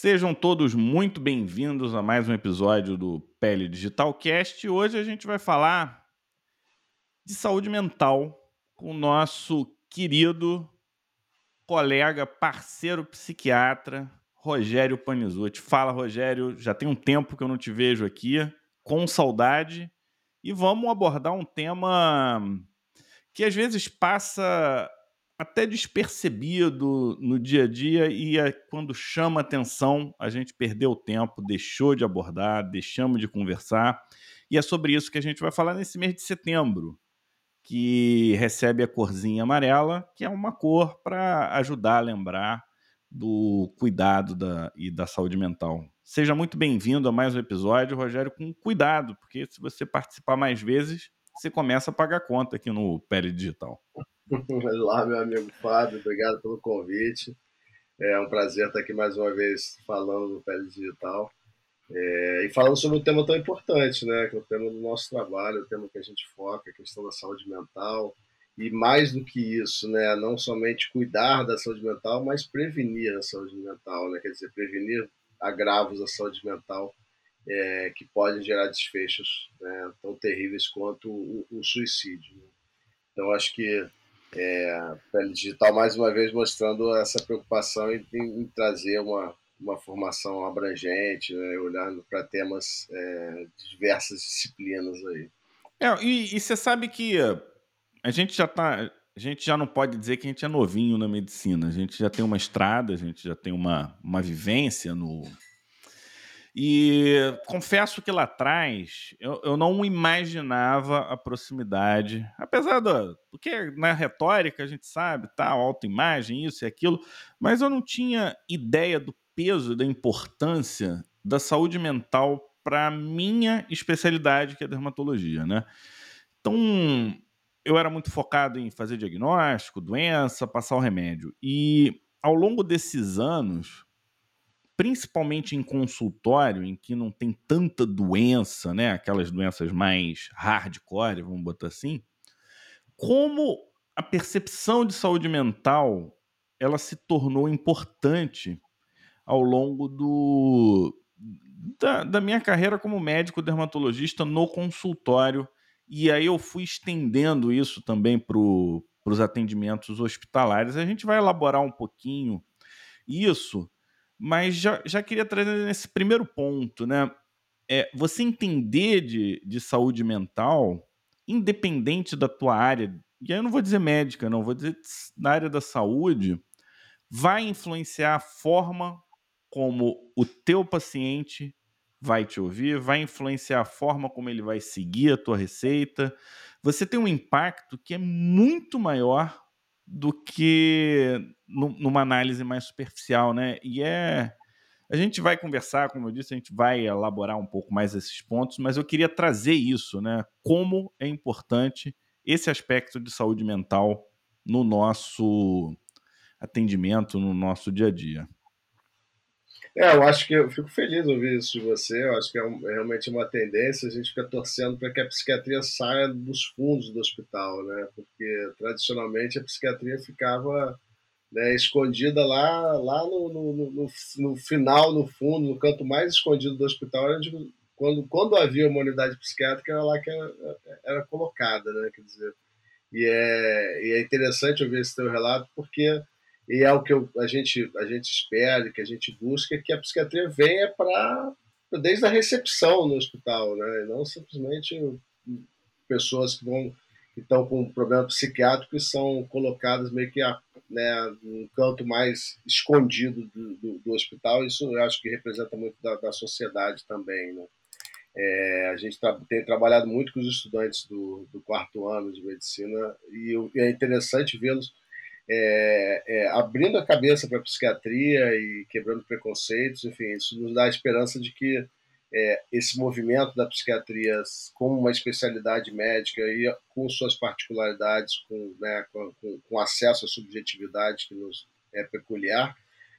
Sejam todos muito bem-vindos a mais um episódio do Pele Digital Cast. Hoje a gente vai falar de saúde mental com o nosso querido colega, parceiro psiquiatra, Rogério Panizuti. Fala, Rogério, já tem um tempo que eu não te vejo aqui, com saudade, e vamos abordar um tema que às vezes passa até despercebido no dia a dia e é quando chama atenção, a gente perdeu o tempo, deixou de abordar, deixamos de conversar. E é sobre isso que a gente vai falar nesse mês de setembro, que recebe a corzinha amarela, que é uma cor para ajudar a lembrar do cuidado da, e da saúde mental. Seja muito bem-vindo a mais um episódio, Rogério, com cuidado, porque se você participar mais vezes, você começa a pagar conta aqui no Pele Digital. Olá, meu amigo Fábio, obrigado pelo convite. É um prazer estar aqui mais uma vez falando do Pele Digital. É, e falando sobre um tema tão importante, né, que é o tema do nosso trabalho, o tema que a gente foca, a questão da saúde mental, e mais do que isso, né, não somente cuidar da saúde mental, mas prevenir a saúde mental, né, quer dizer, prevenir agravos da saúde mental é, que podem gerar desfechos né, tão terríveis quanto o, o suicídio. Né? Então, acho que é, Pele Digital, mais uma vez, mostrando essa preocupação em, em, trazer uma, uma formação abrangente, né, olhando para temas é, de diversas disciplinas aí. É, e, e você sabe que a gente já tá. A gente já não pode dizer que a gente é novinho na medicina. A gente já tem uma estrada, a gente já tem uma, uma vivência no. E confesso que lá atrás eu, eu não imaginava a proximidade, apesar do. Porque na retórica a gente sabe, tá, autoimagem, isso e aquilo, mas eu não tinha ideia do peso, da importância da saúde mental para minha especialidade, que é dermatologia, né? Então, eu era muito focado em fazer diagnóstico, doença, passar o remédio. E ao longo desses anos, principalmente em consultório, em que não tem tanta doença, né, aquelas doenças mais hardcore, vamos botar assim, como a percepção de saúde mental ela se tornou importante ao longo do, da, da minha carreira como médico dermatologista no consultório e aí eu fui estendendo isso também para os atendimentos hospitalares. A gente vai elaborar um pouquinho isso, mas já, já queria trazer nesse primeiro ponto, né? É, você entender de, de saúde mental, independente da tua área, e aí eu não vou dizer médica, não, vou dizer na área da saúde, vai influenciar a forma como o teu paciente vai te ouvir, vai influenciar a forma como ele vai seguir a tua receita. Você tem um impacto que é muito maior do que numa análise mais superficial, né? E é a gente vai conversar, como eu disse, a gente vai elaborar um pouco mais esses pontos, mas eu queria trazer isso, né? Como é importante esse aspecto de saúde mental no nosso atendimento, no nosso dia a dia. É, eu acho que eu fico feliz de ouvir isso de você. Eu acho que é, um, é realmente uma tendência. A gente fica torcendo para que a psiquiatria saia dos fundos do hospital, né? Porque tradicionalmente a psiquiatria ficava né, escondida lá, lá no, no, no, no, final, no fundo, no canto mais escondido do hospital. Quando, quando havia uma unidade psiquiátrica, era lá que era, era colocada, né? Quer dizer, e é, e é interessante ouvir esse teu relato porque e é o que eu, a, gente, a gente espera, que a gente busca, que a psiquiatria venha para desde a recepção no hospital, né? não simplesmente pessoas que vão que estão com problema psiquiátrico e são colocadas meio que a, né, num canto mais escondido do, do, do, hospital. Isso eu acho que representa muito da, da sociedade também. Né? É, a gente tá, tem trabalhado muito com os estudantes do, do quarto ano de medicina e, e é interessante vê-los é, é, abrindo a cabeça para a psiquiatria e quebrando preconceitos, enfim, isso nos dá a esperança de que é, esse movimento da psiquiatria como uma especialidade médica e com suas particularidades, com, né, com, com acesso à subjetividade que nos é peculiar,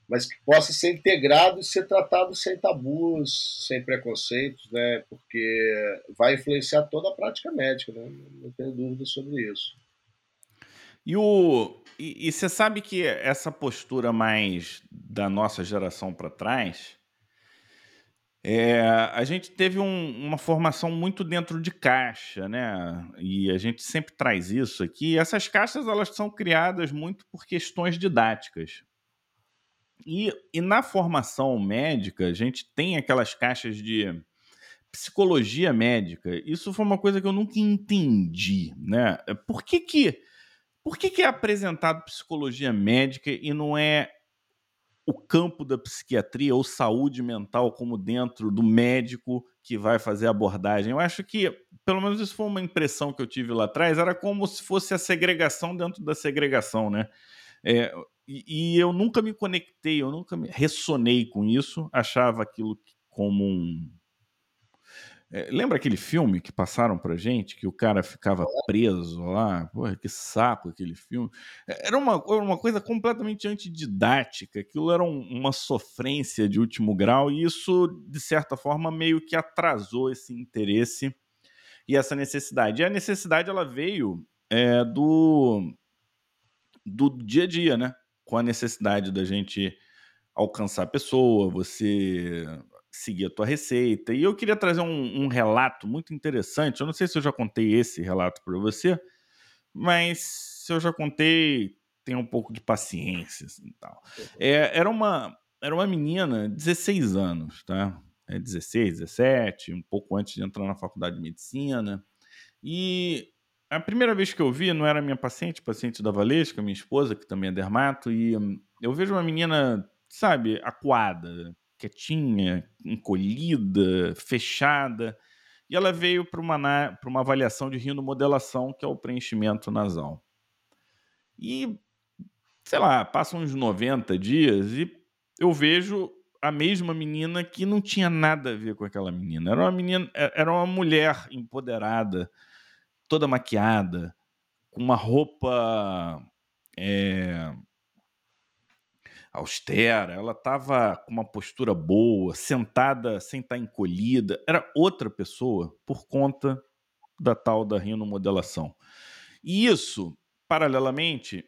mas que possa ser integrado e ser tratado sem tabus, sem preconceitos, né, porque vai influenciar toda a prática médica, né, não tenho dúvida sobre isso. E o e você sabe que essa postura mais da nossa geração para trás, é, a gente teve um, uma formação muito dentro de caixa, né? E a gente sempre traz isso aqui. Essas caixas elas são criadas muito por questões didáticas. E, e na formação médica, a gente tem aquelas caixas de psicologia médica. Isso foi uma coisa que eu nunca entendi, né? Por que que, por que, que é apresentado psicologia médica e não é o campo da psiquiatria ou saúde mental como dentro do médico que vai fazer a abordagem. Eu acho que, pelo menos isso foi uma impressão que eu tive lá atrás, era como se fosse a segregação dentro da segregação, né? É, e, e, eu nunca me conectei, eu nunca me ressonei com isso, achava aquilo como um, é, lembra aquele filme que passaram pra gente, que o cara ficava preso lá? Porra, que saco aquele filme. É, era uma, uma coisa completamente antididática, aquilo era um, uma sofrência de último grau, e isso, de certa forma, meio que atrasou esse interesse e essa necessidade. E a necessidade ela veio é, do, do dia a dia, né? Com a necessidade da gente alcançar a pessoa, você seguir a tua receita. E eu queria trazer um, um, relato muito interessante. Eu não sei se eu já contei esse relato para você, mas se eu já contei, tem um pouco de paciência assim, tal. É, era uma era uma menina, 16 anos, tá? É 16, 17, um pouco antes de entrar na faculdade de medicina. E a primeira vez que eu vi, não era minha paciente, paciente da Valesca, minha esposa, que também é dermato, e eu vejo uma menina, sabe, acuada, quietinha, encolhida, fechada. E ela veio para uma, uma avaliação de rinomodelação, que é o preenchimento nasal. E, sei lá, passam uns 90 dias e eu vejo a mesma menina que não tinha nada a ver com aquela menina. Era uma menina, é, era uma mulher empoderada, toda maquiada, com uma roupa é, austera, ela estava com uma postura boa, sentada sem estar tá encolhida, era outra pessoa por conta da tal da rinomodelação. E isso, paralelamente,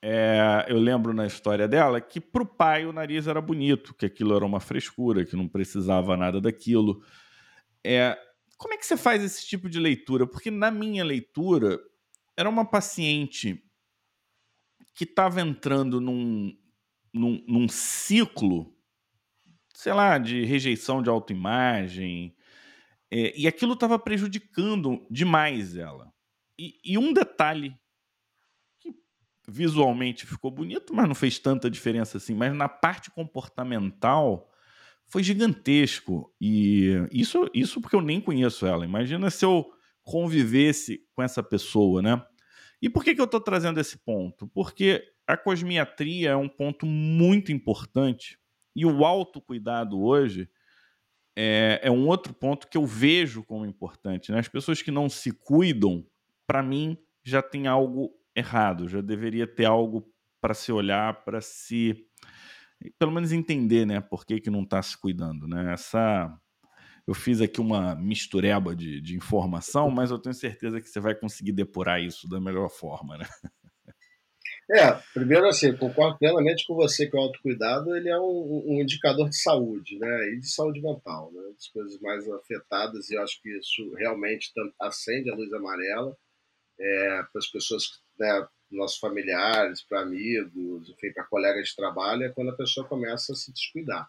é, eu lembro na história dela que para o pai o nariz era bonito, que aquilo era uma frescura, que não precisava nada daquilo. É, como é que você faz esse tipo de leitura? Porque na minha leitura era uma paciente que estava entrando num, num, num ciclo, sei lá, de rejeição de autoimagem, é, e aquilo estava prejudicando demais ela. E, e, um detalhe que visualmente ficou bonito, mas não fez tanta diferença assim, mas na parte comportamental foi gigantesco. E isso, isso porque eu nem conheço ela. Imagina se eu convivesse com essa pessoa, né? E por que, que eu estou trazendo esse ponto? Porque a cosmiatria é um ponto muito importante e o autocuidado hoje é, é um outro ponto que eu vejo como importante. Né? As pessoas que não se cuidam, para mim, já tem algo errado, já deveria ter algo para se olhar, para se pelo menos entender, né, por que, que não está se cuidando, né? Essa eu fiz aqui uma mistureba de, de informação, mas eu tenho certeza que você vai conseguir depurar isso da melhor forma, né? É, primeiro assim, concordo plenamente com você que o autocuidado ele é um, um, indicador de saúde, né, e de saúde mental, né, das coisas mais afetadas, e eu acho que isso realmente acende a luz amarela é, para as pessoas, né, nossos familiares, para amigos, enfim, para colegas de trabalho, é quando a pessoa começa a se descuidar.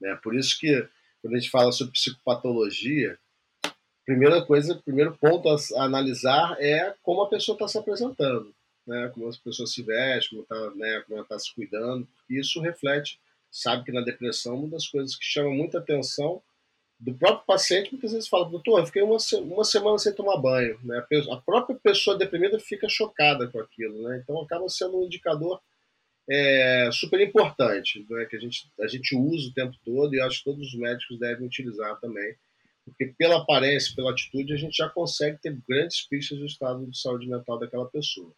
Né? Por isso que, quando a gente fala sobre psicopatologia, primeira coisa, primeiro ponto a analisar é como a pessoa está se apresentando né, como as pessoas se vestem, como, tá, né, como ela está se cuidando. Isso reflete, sabe que na depressão, uma das coisas que chama muita atenção do próprio paciente, muitas vezes fala, doutor, eu fiquei uma, uma semana sem tomar banho. Né? A própria pessoa deprimida fica chocada com aquilo. Né? Então acaba sendo um indicador é, super importante, né? que a gente, a gente usa o tempo todo e acho que todos os médicos devem utilizar também. Porque pela aparência, pela atitude, a gente já consegue ter grandes pistas do estado de saúde mental daquela pessoa.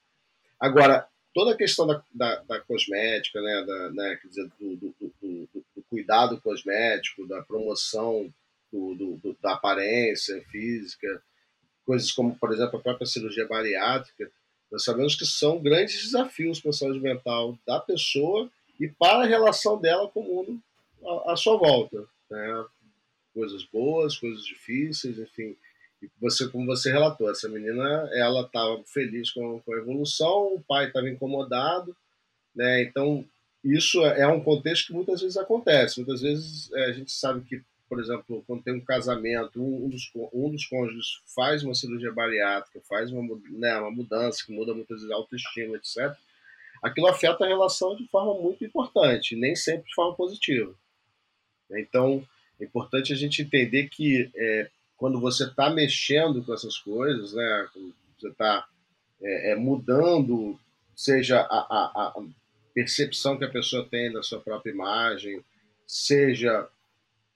Agora, toda a questão da, da, da cosmética, né, da, né, quer dizer, do, do, do, do, cuidado cosmético, da promoção da aparência física, coisas como, por exemplo, a própria cirurgia bariátrica, Nós sabemos que são grandes desafios para a saúde mental da pessoa e para a relação dela com o mundo à, sua volta. Né? Coisas boas, coisas difíceis, enfim. E você, como você relatou, essa menina, ela estava feliz com, com a evolução, o pai estava incomodado, né? Então, isso é um contexto que muitas vezes acontece. Muitas vezes é, a gente sabe que, por exemplo, quando tem um casamento, um dos, um dos cônjuges faz uma cirurgia bariátrica, faz uma, né, uma mudança que muda muitas vezes a autoestima, etc. Aquilo afeta a relação de forma muito importante, nem sempre de forma positiva. Então, é importante a gente entender que é, quando você está mexendo com essas coisas, né, você está é, é, mudando, seja a, a, a, percepção que a pessoa tem da sua própria imagem, seja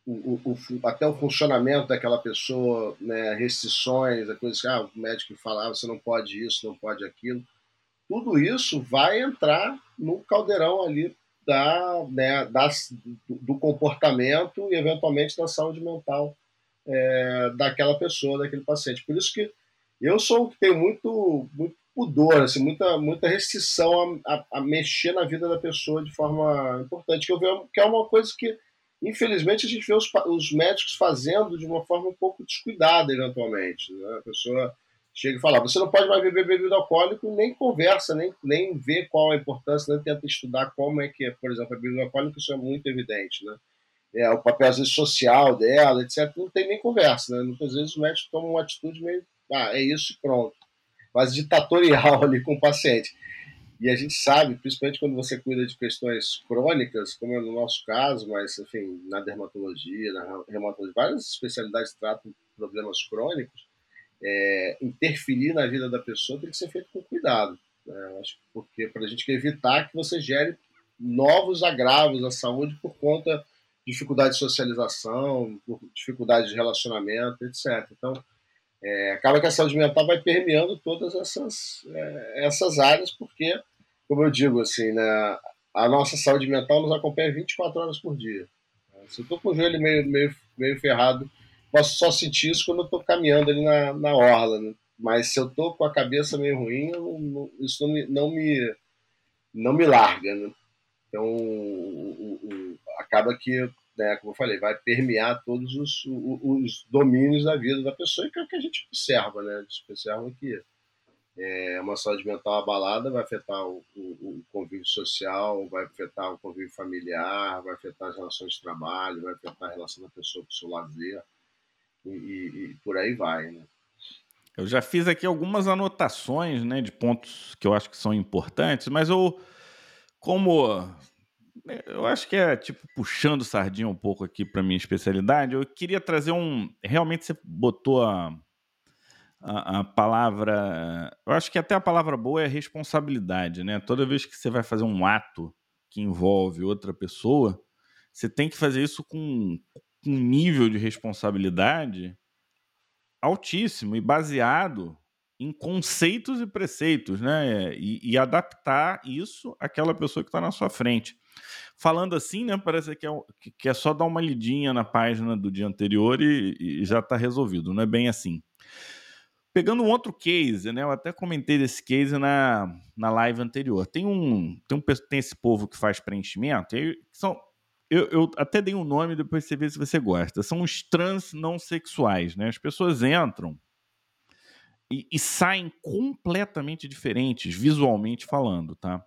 o, o, até o funcionamento daquela pessoa, né, restrições, a coisa que ah, o médico falava, ah, você não pode isso, não pode aquilo, tudo isso vai entrar no caldeirão ali da, né, da, do comportamento e eventualmente da saúde mental é, daquela pessoa, daquele paciente. Por isso que eu sou que tenho muito, muito pudor, assim, muita, muita restrição a, a, a, mexer na vida da pessoa de forma importante, que eu vejo que é uma coisa que, infelizmente, a gente vê os, os médicos fazendo de uma forma um pouco descuidada, eventualmente. Né? A pessoa chega e fala, você não pode mais beber bebida alcoólica, nem conversa, nem, nem vê qual a importância, nem tenta estudar como é que é, por exemplo, a bebida alcoólica, isso é muito evidente, né? é, o papel às vezes, social dela, etc., não tem nem conversa. Né? Muitas vezes o médico toma uma atitude meio, ah, é isso e pronto. Quase ditatorial ali com o paciente. E a gente sabe, principalmente quando você cuida de questões crônicas, como é no nosso caso, mas, enfim, na dermatologia, na reumatologia, várias especialidades tratam problemas crônicos, é, interferir na vida da pessoa tem que ser feito com cuidado. Né? Acho porque para a gente evitar que você gere novos agravos à saúde por conta dificuldade de socialização, dificuldade de relacionamento, etc. Então, é, acaba que a saúde mental vai permeando todas essas, é, essas áreas, porque, como eu digo, assim, né, a nossa saúde mental nos acompanha 24 horas por dia. Se eu estou com o joelho meio, meio, meio ferrado, posso só sentir isso quando eu estou caminhando ali na, na orla. Né? Mas se eu estou com a cabeça meio ruim, não, isso não me, não me, não me larga. Né? Então, o, o, acaba que, né, como eu falei, vai permear todos os, os domínios da vida da pessoa, e que é o que a gente observa, né? A gente observa que é, uma saúde mental abalada vai afetar o, o, o, convívio social, vai afetar o convívio familiar, vai afetar as relações de trabalho, vai afetar a relação da pessoa com o seu lazer, e, e, e por aí vai, né? Eu já fiz aqui algumas anotações, né, de pontos que eu acho que são importantes, mas eu como eu acho que é tipo puxando sardinha um pouco aqui para minha especialidade. Eu queria trazer um. Realmente você botou a, a, palavra. Eu acho que até a palavra boa é responsabilidade, né? Toda vez que você vai fazer um ato que envolve outra pessoa, você tem que fazer isso com um nível de responsabilidade altíssimo e baseado em conceitos e preceitos, né? E, e adaptar isso àquela pessoa que está na sua frente. Falando assim, né? Parece que é, que é só dar uma lidinha na página do dia anterior e, e já está resolvido. Não é bem assim. Pegando um outro case, né? Eu até comentei desse case na, na live anterior. Tem um, tem um tem esse povo que faz preenchimento. E são, eu, eu, até dei um nome depois você vê se você gosta. São os trans não sexuais, né? As pessoas entram e, e saem completamente diferentes, visualmente falando, tá?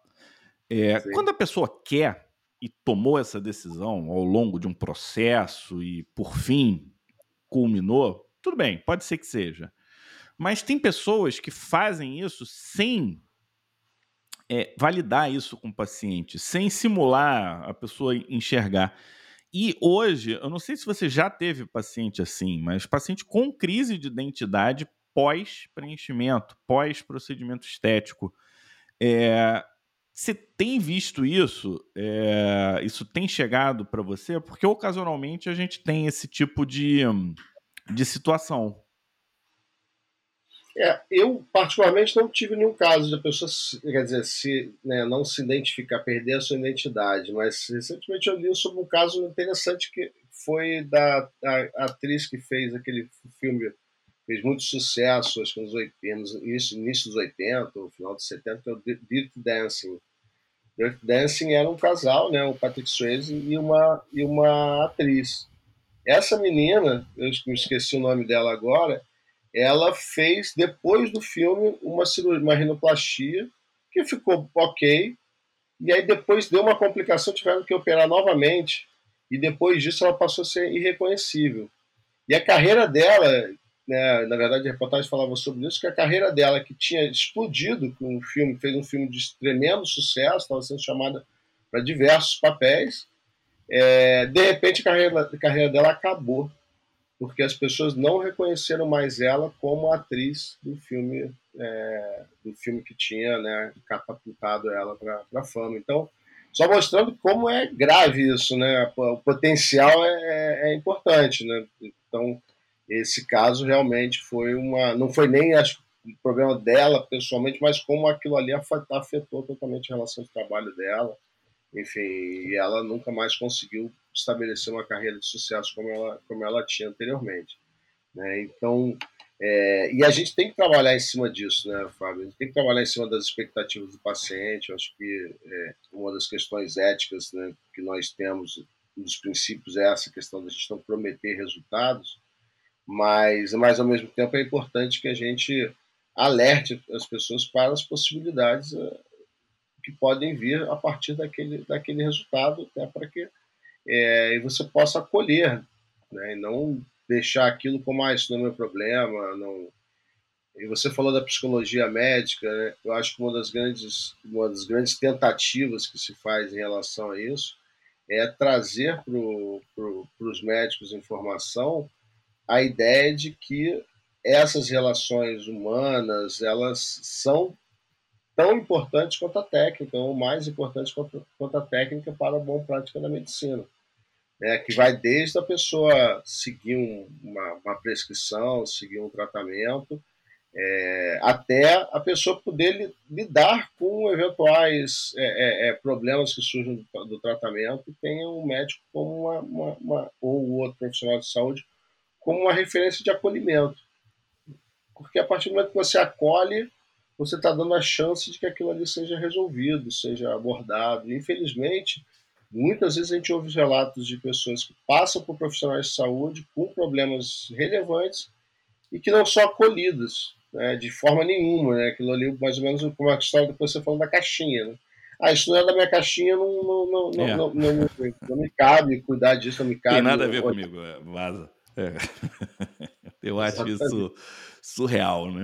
É, quando a pessoa quer e tomou essa decisão ao longo de um processo e, por fim, culminou, tudo bem, pode ser que seja. Mas tem pessoas que fazem isso sem é, validar isso com o paciente, sem simular a pessoa enxergar. E hoje, eu não sei se você já teve paciente assim, mas paciente com crise de identidade pós-preenchimento, pós-procedimento estético. É, você tem visto isso? É, isso tem chegado para você? Porque ocasionalmente a gente tem esse tipo de, de situação. É, eu, particularmente, não tive nenhum caso de a pessoa, quer dizer, se, né, não se identificar, perder a sua identidade, mas recentemente eu li sobre um caso interessante que foi da a, atriz que fez aquele filme fez muito sucesso, acho que nos 80, início, início dos 80, ou final dos 70, que é o Dirty Dancing. Dirty Dancing era um casal, né, o Patrick Swayze e uma, e uma atriz. Essa menina, eu esqueci o nome dela agora, ela fez, depois do filme, uma cirurgia, uma rinoplastia, que ficou ok, e aí depois deu uma complicação, tiveram que operar novamente, e depois disso ela passou a ser irreconhecível. E a carreira dela, né, na verdade a reportagem falava sobre isso, que a carreira dela, que tinha explodido com um filme, fez um filme de tremendo sucesso, estava sendo chamada para diversos papéis, é, de repente a carreira, a carreira dela acabou, porque as pessoas não reconheceram mais ela como atriz do filme, é, do filme que tinha né, catapultado ela para a fama. Então, só mostrando como é grave isso, né? O potencial é, é, é importante, né? Então, esse caso realmente foi uma. Não foi nem acho, o problema dela pessoalmente, mas como aquilo ali afetou totalmente a relação de trabalho dela. Enfim, e ela nunca mais conseguiu estabelecer uma carreira de sucesso como ela, como ela tinha anteriormente. Né? Então, é, e a gente tem que trabalhar em cima disso, né, Fábio? A gente tem que trabalhar em cima das expectativas do paciente. Eu acho que é, uma das questões éticas né, que nós temos, um dos princípios é essa questão da gente não prometer resultados, mas, mas ao mesmo tempo é importante que a gente alerte as pessoas para as possibilidades é, que podem vir a partir daquele, daquele resultado, né, para que é, você possa acolher, né, e não deixar aquilo como, ah, isso não é meu problema, não... E você falou da psicologia médica, né? eu acho que uma das grandes uma das grandes tentativas que se faz em relação a isso é trazer para pro, os médicos informação a ideia de que essas relações humanas elas são tão importantes quanto a técnica, ou mais importantes quanto, a técnica para a boa prática da medicina né, que vai desde a pessoa seguir um, uma, uma, prescrição, seguir um tratamento, é, até a pessoa poder lidar com eventuais é, é, é, problemas que surgem do, do, tratamento e tenha um médico como uma, uma, uma, ou outro profissional de saúde como uma referência de acolhimento. Porque a partir do momento que você acolhe, você está dando a chance de que aquilo ali seja resolvido, seja abordado. E, infelizmente, Muitas vezes a gente ouve relatos de pessoas que passam por profissionais de saúde com problemas relevantes e que não são acolhidas né, de forma nenhuma. Né? Aquilo ali, mais ou menos, como a história que você falou da caixinha. Né? Ah, isso não é da minha caixinha, não, não, não, é. não, não, não, não, me cabe cuidar disso, não me cabe. Tem nada a ver comigo, é, vaza. É. Eu acho isso surreal, né?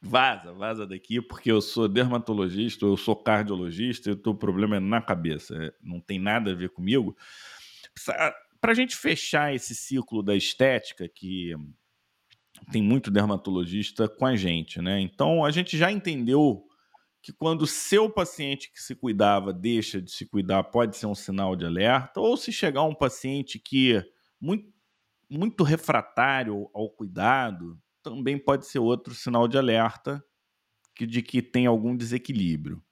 Vaza, vaza daqui, porque eu sou dermatologista, eu sou cardiologista, e o teu problema é na cabeça, é, não tem nada a ver comigo. Para a gente fechar esse ciclo da estética, que tem muito dermatologista com a gente, né? Então a gente já entendeu que quando o seu paciente que se cuidava deixa de se cuidar, pode ser um sinal de alerta, ou se chegar um paciente que muito, muito refratário ao cuidado, também pode ser outro sinal de alerta de que tem algum desequilíbrio.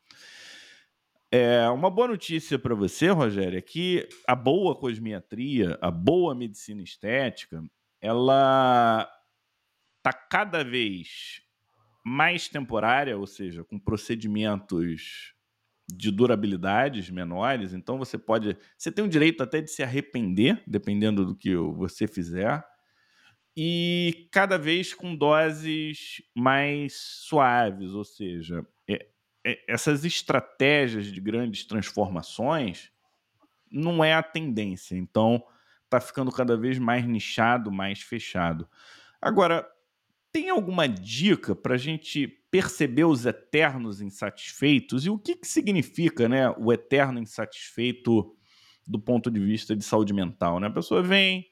É, uma boa notícia para você, Rogério, é que a boa cosmiatria, a boa medicina estética, ela está cada vez mais temporária, ou seja, com procedimentos de durabilidades menores. Então você pode, você tem o direito até de se arrepender, dependendo do que você fizer e cada vez com doses mais suaves, ou seja, é, é, essas estratégias de grandes transformações não é a tendência. Então, está ficando cada vez mais nichado, mais fechado. Agora, tem alguma dica para a gente perceber os eternos insatisfeitos e o que, que significa né, o eterno insatisfeito do ponto de vista de saúde mental? Né? A pessoa vem,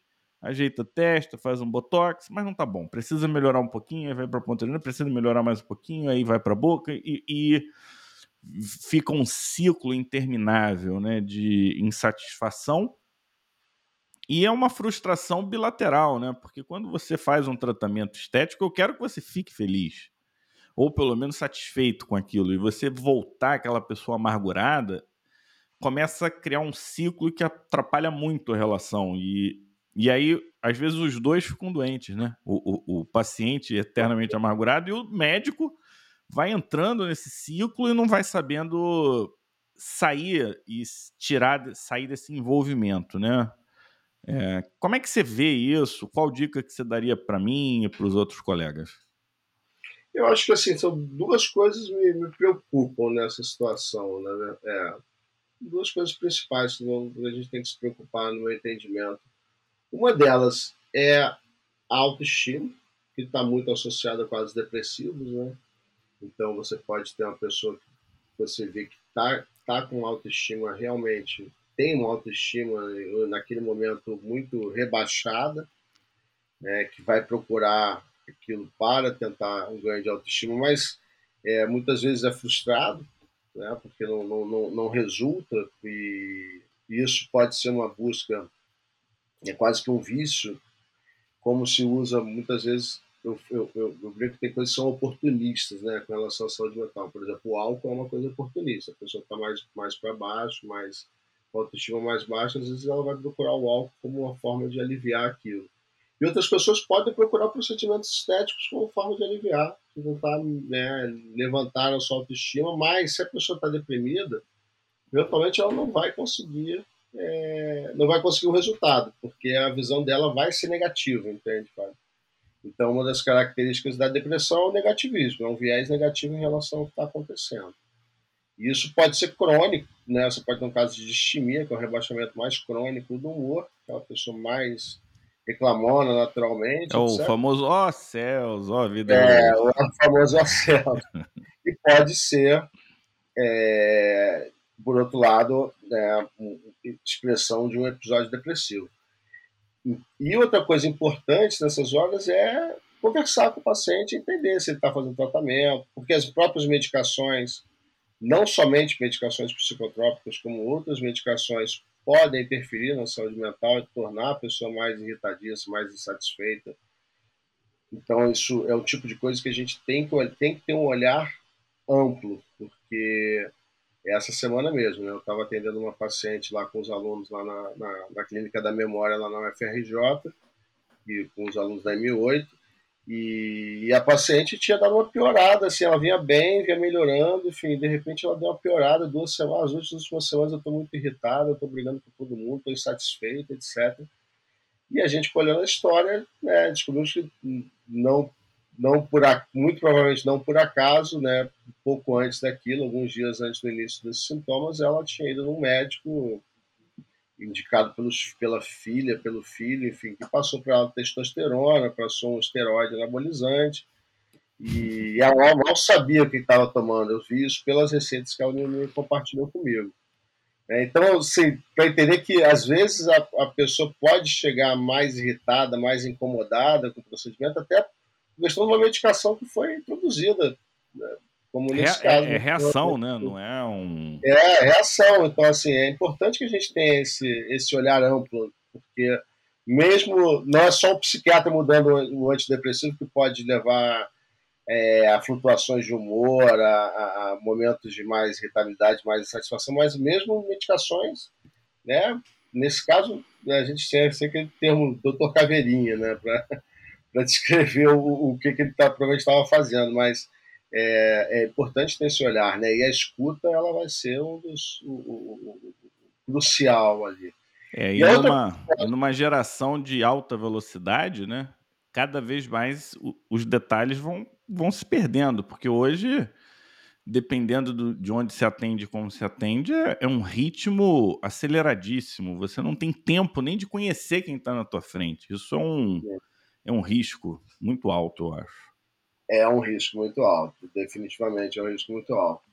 ajeita a testa, faz um botox, mas não tá bom. Precisa melhorar um pouquinho, aí vai para a ponta precisa melhorar mais um pouquinho, aí vai para a boca e, e, fica um ciclo interminável, né, de insatisfação. E é uma frustração bilateral, né? Porque quando você faz um tratamento estético, eu quero que você fique feliz, ou pelo menos satisfeito com aquilo, e você voltar aquela pessoa amargurada, começa a criar um ciclo que atrapalha muito a relação. E e aí às vezes os dois ficam doentes, né? O, o, o paciente eternamente amargurado e o médico vai entrando nesse ciclo e não vai sabendo sair e tirar, sair desse envolvimento, né? É, como é que você vê isso? Qual dica que você daria para mim e para os outros colegas? Eu acho que assim são duas coisas me, me preocupam nessa situação, né? É, duas coisas principais que a gente tem que se preocupar no meu entendimento. Uma delas é a autoestima, que está muito associada com os depressivos, né? Então você pode ter uma pessoa que você vê que está tá com autoestima realmente tem uma autoestima naquele momento muito rebaixada, né, que vai procurar aquilo para tentar um ganho de autoestima, mas é, muitas vezes é frustrado, né, porque não, não, não, resulta, e isso pode ser uma busca, é quase que um vício, como se usa muitas vezes. Eu, eu, eu, que tem coisas que são oportunistas né, com relação à saúde mental. Por exemplo, o álcool é uma coisa oportunista. A pessoa está mais, mais para baixo, mais com autoestima mais baixa, às vezes ela vai procurar o álcool como uma forma de aliviar aquilo. E outras pessoas podem procurar procedimentos estéticos como forma de aliviar, de tentar né, levantar a sua autoestima, mas se a pessoa está deprimida, eventualmente ela não vai conseguir é, não vai conseguir o resultado, porque a visão dela vai ser negativa, entende, Fábio? Então, uma das características da depressão é o negativismo, é um viés negativo em relação ao que está acontecendo. E isso pode ser crônico, né? Você pode ter um caso de distimia, que é o rebaixamento mais crônico do humor, que é uma pessoa mais reclamona naturalmente. É o etc. famoso ó oh, céus, ó oh, vida. É, o famoso ó oh, céus. e pode ser, é, por outro lado, né, expressão de um episódio depressivo. E outra coisa importante nessas horas é conversar com o paciente, entender se ele está fazendo tratamento, porque as próprias medicações não somente medicações psicotrópicas, como outras medicações podem interferir na saúde mental e tornar a pessoa mais irritadiça, mais insatisfeita. Então, isso é o tipo de coisa que a gente tem que, tem que ter um olhar amplo, porque essa semana mesmo, né, eu estava atendendo uma paciente lá com os alunos lá na, na, na, clínica da memória, lá na UFRJ, e com os alunos da M8, e, e, a paciente tinha dado uma piorada, assim, ela vinha bem, vinha melhorando, enfim, de repente ela deu uma piorada, duas semanas, as últimas semanas eu estou muito irritada, eu estou brigando com todo mundo, estou insatisfeita, etc. E a gente, olhando a história, né, descobrimos que não, não por, muito provavelmente não por acaso, né, pouco antes daquilo, alguns dias antes do início desses sintomas, ela tinha ido num médico indicado pelos, pela filha, pelo filho, enfim, que passou para ela testosterona, passou um esteroide anabolizante, e ela mal sabia o que estava tomando. Eu vi isso pelas receitas que ela me compartilhou comigo. É, então, assim, para entender que às vezes a, a, pessoa pode chegar mais irritada, mais incomodada com o procedimento, até questão de uma medicação que foi introduzida né, como nesse Re, caso. É, é reação, né? Não é um. É, reação. Então, assim, é importante que a gente tenha esse, esse olhar amplo, porque mesmo não é só o psiquiatra mudando o antidepressivo que pode levar é, a flutuações de humor, a, a, momentos de mais irritabilidade, mais insatisfação, mas mesmo medicações, né? Nesse caso, a gente tem aquele termo doutor Caveirinha, né? Para descrever o, o que, que ele tá, provavelmente estava fazendo, mas é, é, importante ter esse olhar, né? E a escuta ela vai ser um dos o, o, o crucial ali. É, e, e numa, outra... numa geração de alta velocidade, né? Cada vez mais os detalhes vão, vão se perdendo, porque hoje, dependendo do, de onde se atende, como se atende, é, é um ritmo aceleradíssimo. Você não tem tempo nem de conhecer quem está na tua frente. Isso é um, é um risco muito alto, eu acho é um risco muito alto, definitivamente é um risco muito alto.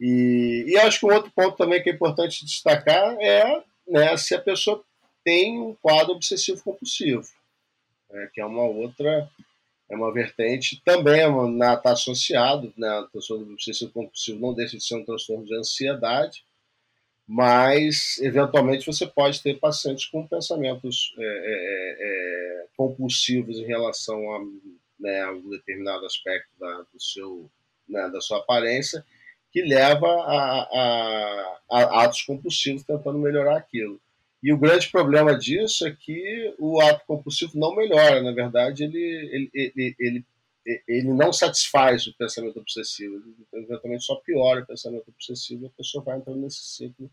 E, e acho que um outro ponto também que é importante destacar é né, se a pessoa tem um quadro obsessivo compulsivo, né, que é uma outra, é uma vertente também está é associado, né, a transtorno obsessivo compulsivo não deixa de ser um transtorno de ansiedade, mas eventualmente você pode ter pacientes com pensamentos é, é, é compulsivos em relação a né, um determinado aspecto da, do seu, né, da sua aparência, que leva a, a, a, atos compulsivos tentando melhorar aquilo. E o grande problema disso é que o ato compulsivo não melhora, na verdade, ele, ele, ele, ele, ele não satisfaz o pensamento obsessivo, ele eventualmente só piora o pensamento obsessivo e a pessoa vai entrando nesse ciclo.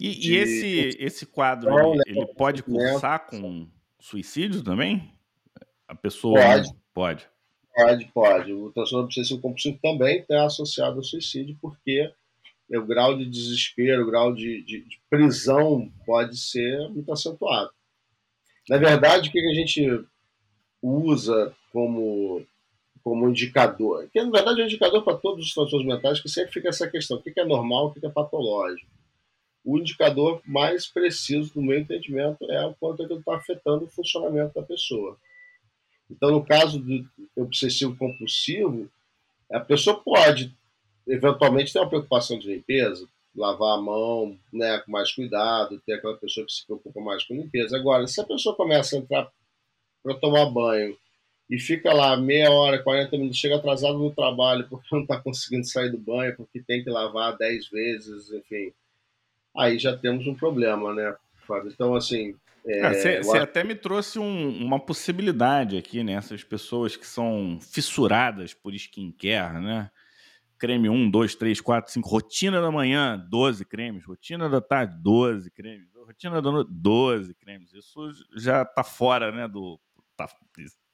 E, de... e esse, esse quadro, ele, né, ele pode cursar com suicídio também? A pessoa pode. Pode, pode. pode. O transtorno obsessivo compulsivo também está associado ao suicídio, porque o grau de desespero, o grau de, de, de prisão pode ser muito acentuado. Na verdade, o que a gente usa como, como indicador? Que na verdade é um indicador para todos os transtornos mentais, que sempre fica essa questão: o que é normal, o que é patológico. O indicador mais preciso, do meu entendimento, é o quanto aquilo está afetando o funcionamento da pessoa. Então, no caso do obsessivo compulsivo, a pessoa pode eventualmente tem uma preocupação de limpeza, lavar a mão né, com mais cuidado, ter aquela pessoa que se preocupa mais com limpeza. Agora, se a pessoa começa a entrar para tomar banho e fica lá meia hora, 40 minutos, chega atrasado no trabalho porque não está conseguindo sair do banho, porque tem que lavar 10 vezes, enfim, aí já temos um problema, né, Fábio? Então, assim. Você é, acho... até me trouxe um, uma possibilidade aqui, né? Essas pessoas que são fissuradas por skincare, né? creme 1, 2, 3, 4, 5. Rotina da manhã, 12 cremes. Rotina da tarde, 12 cremes. Rotina da noite, 12 cremes. Isso já tá fora, né, do... Tá,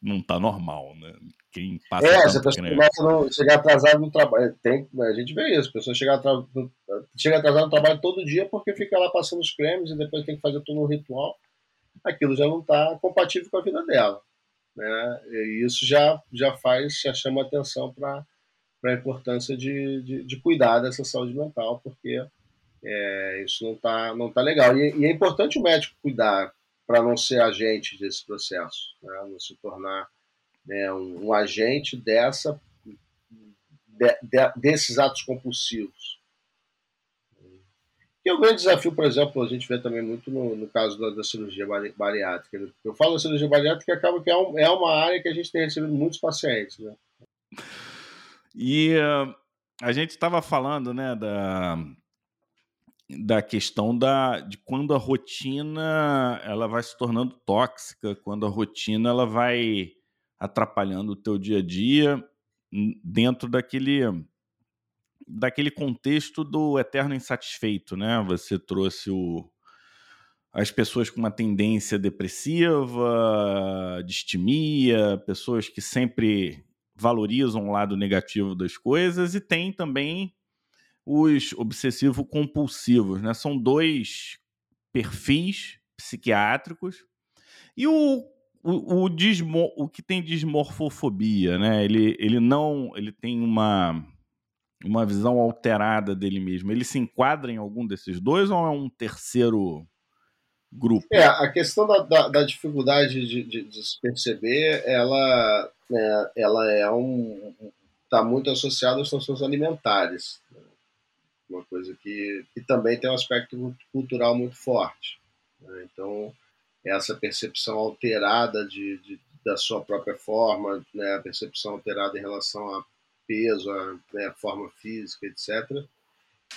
não tá normal, né? Quem passa É, se a pessoa começa a chegar atrasado no trabalho, tem, a gente vê isso, a pessoa chega atrasado, chega atrasado no trabalho todo dia porque fica lá passando os cremes e depois tem que fazer todo um ritual. Aquilo já não está compatível com a vida dela. Né? E isso já, já faz, já chama atenção para para a importância de, de, de, cuidar dessa saúde mental, porque é, isso não está não tá legal. E, e, é importante o médico cuidar para não ser agente desse processo, né? não se tornar né, um, um, agente dessa, de, de, desses atos compulsivos. E o grande desafio, por exemplo, a gente vê também muito no, no caso da, da, cirurgia bariátrica. Eu falo da cirurgia bariátrica que acaba que é, um, é uma área que a gente tem recebido muitos pacientes. Né? E uh, a gente estava falando, né, da, da questão da, de quando a rotina ela vai se tornando tóxica, quando a rotina ela vai atrapalhando o teu dia a dia dentro daquele daquele contexto do eterno insatisfeito, né? Você trouxe o, as pessoas com uma tendência depressiva, distimia, pessoas que sempre valorizam o lado negativo das coisas e tem também os obsessivo-compulsivos, né? São dois perfis psiquiátricos e o o, o, dismo, o que tem dismorfofobia, né? Ele, ele não, ele tem uma uma visão alterada dele mesmo. Ele se enquadra em algum desses dois ou é um terceiro grupo? É, a questão da, da, da dificuldade de, de, de, se perceber, ela, é, ela é um está muito associada às transtornos alimentares, né? Uma coisa que, que também tem um aspecto cultural muito forte. Né? Então, essa percepção alterada de, de, da sua própria forma, né? a percepção alterada em relação a peso, a né, forma física, etc.,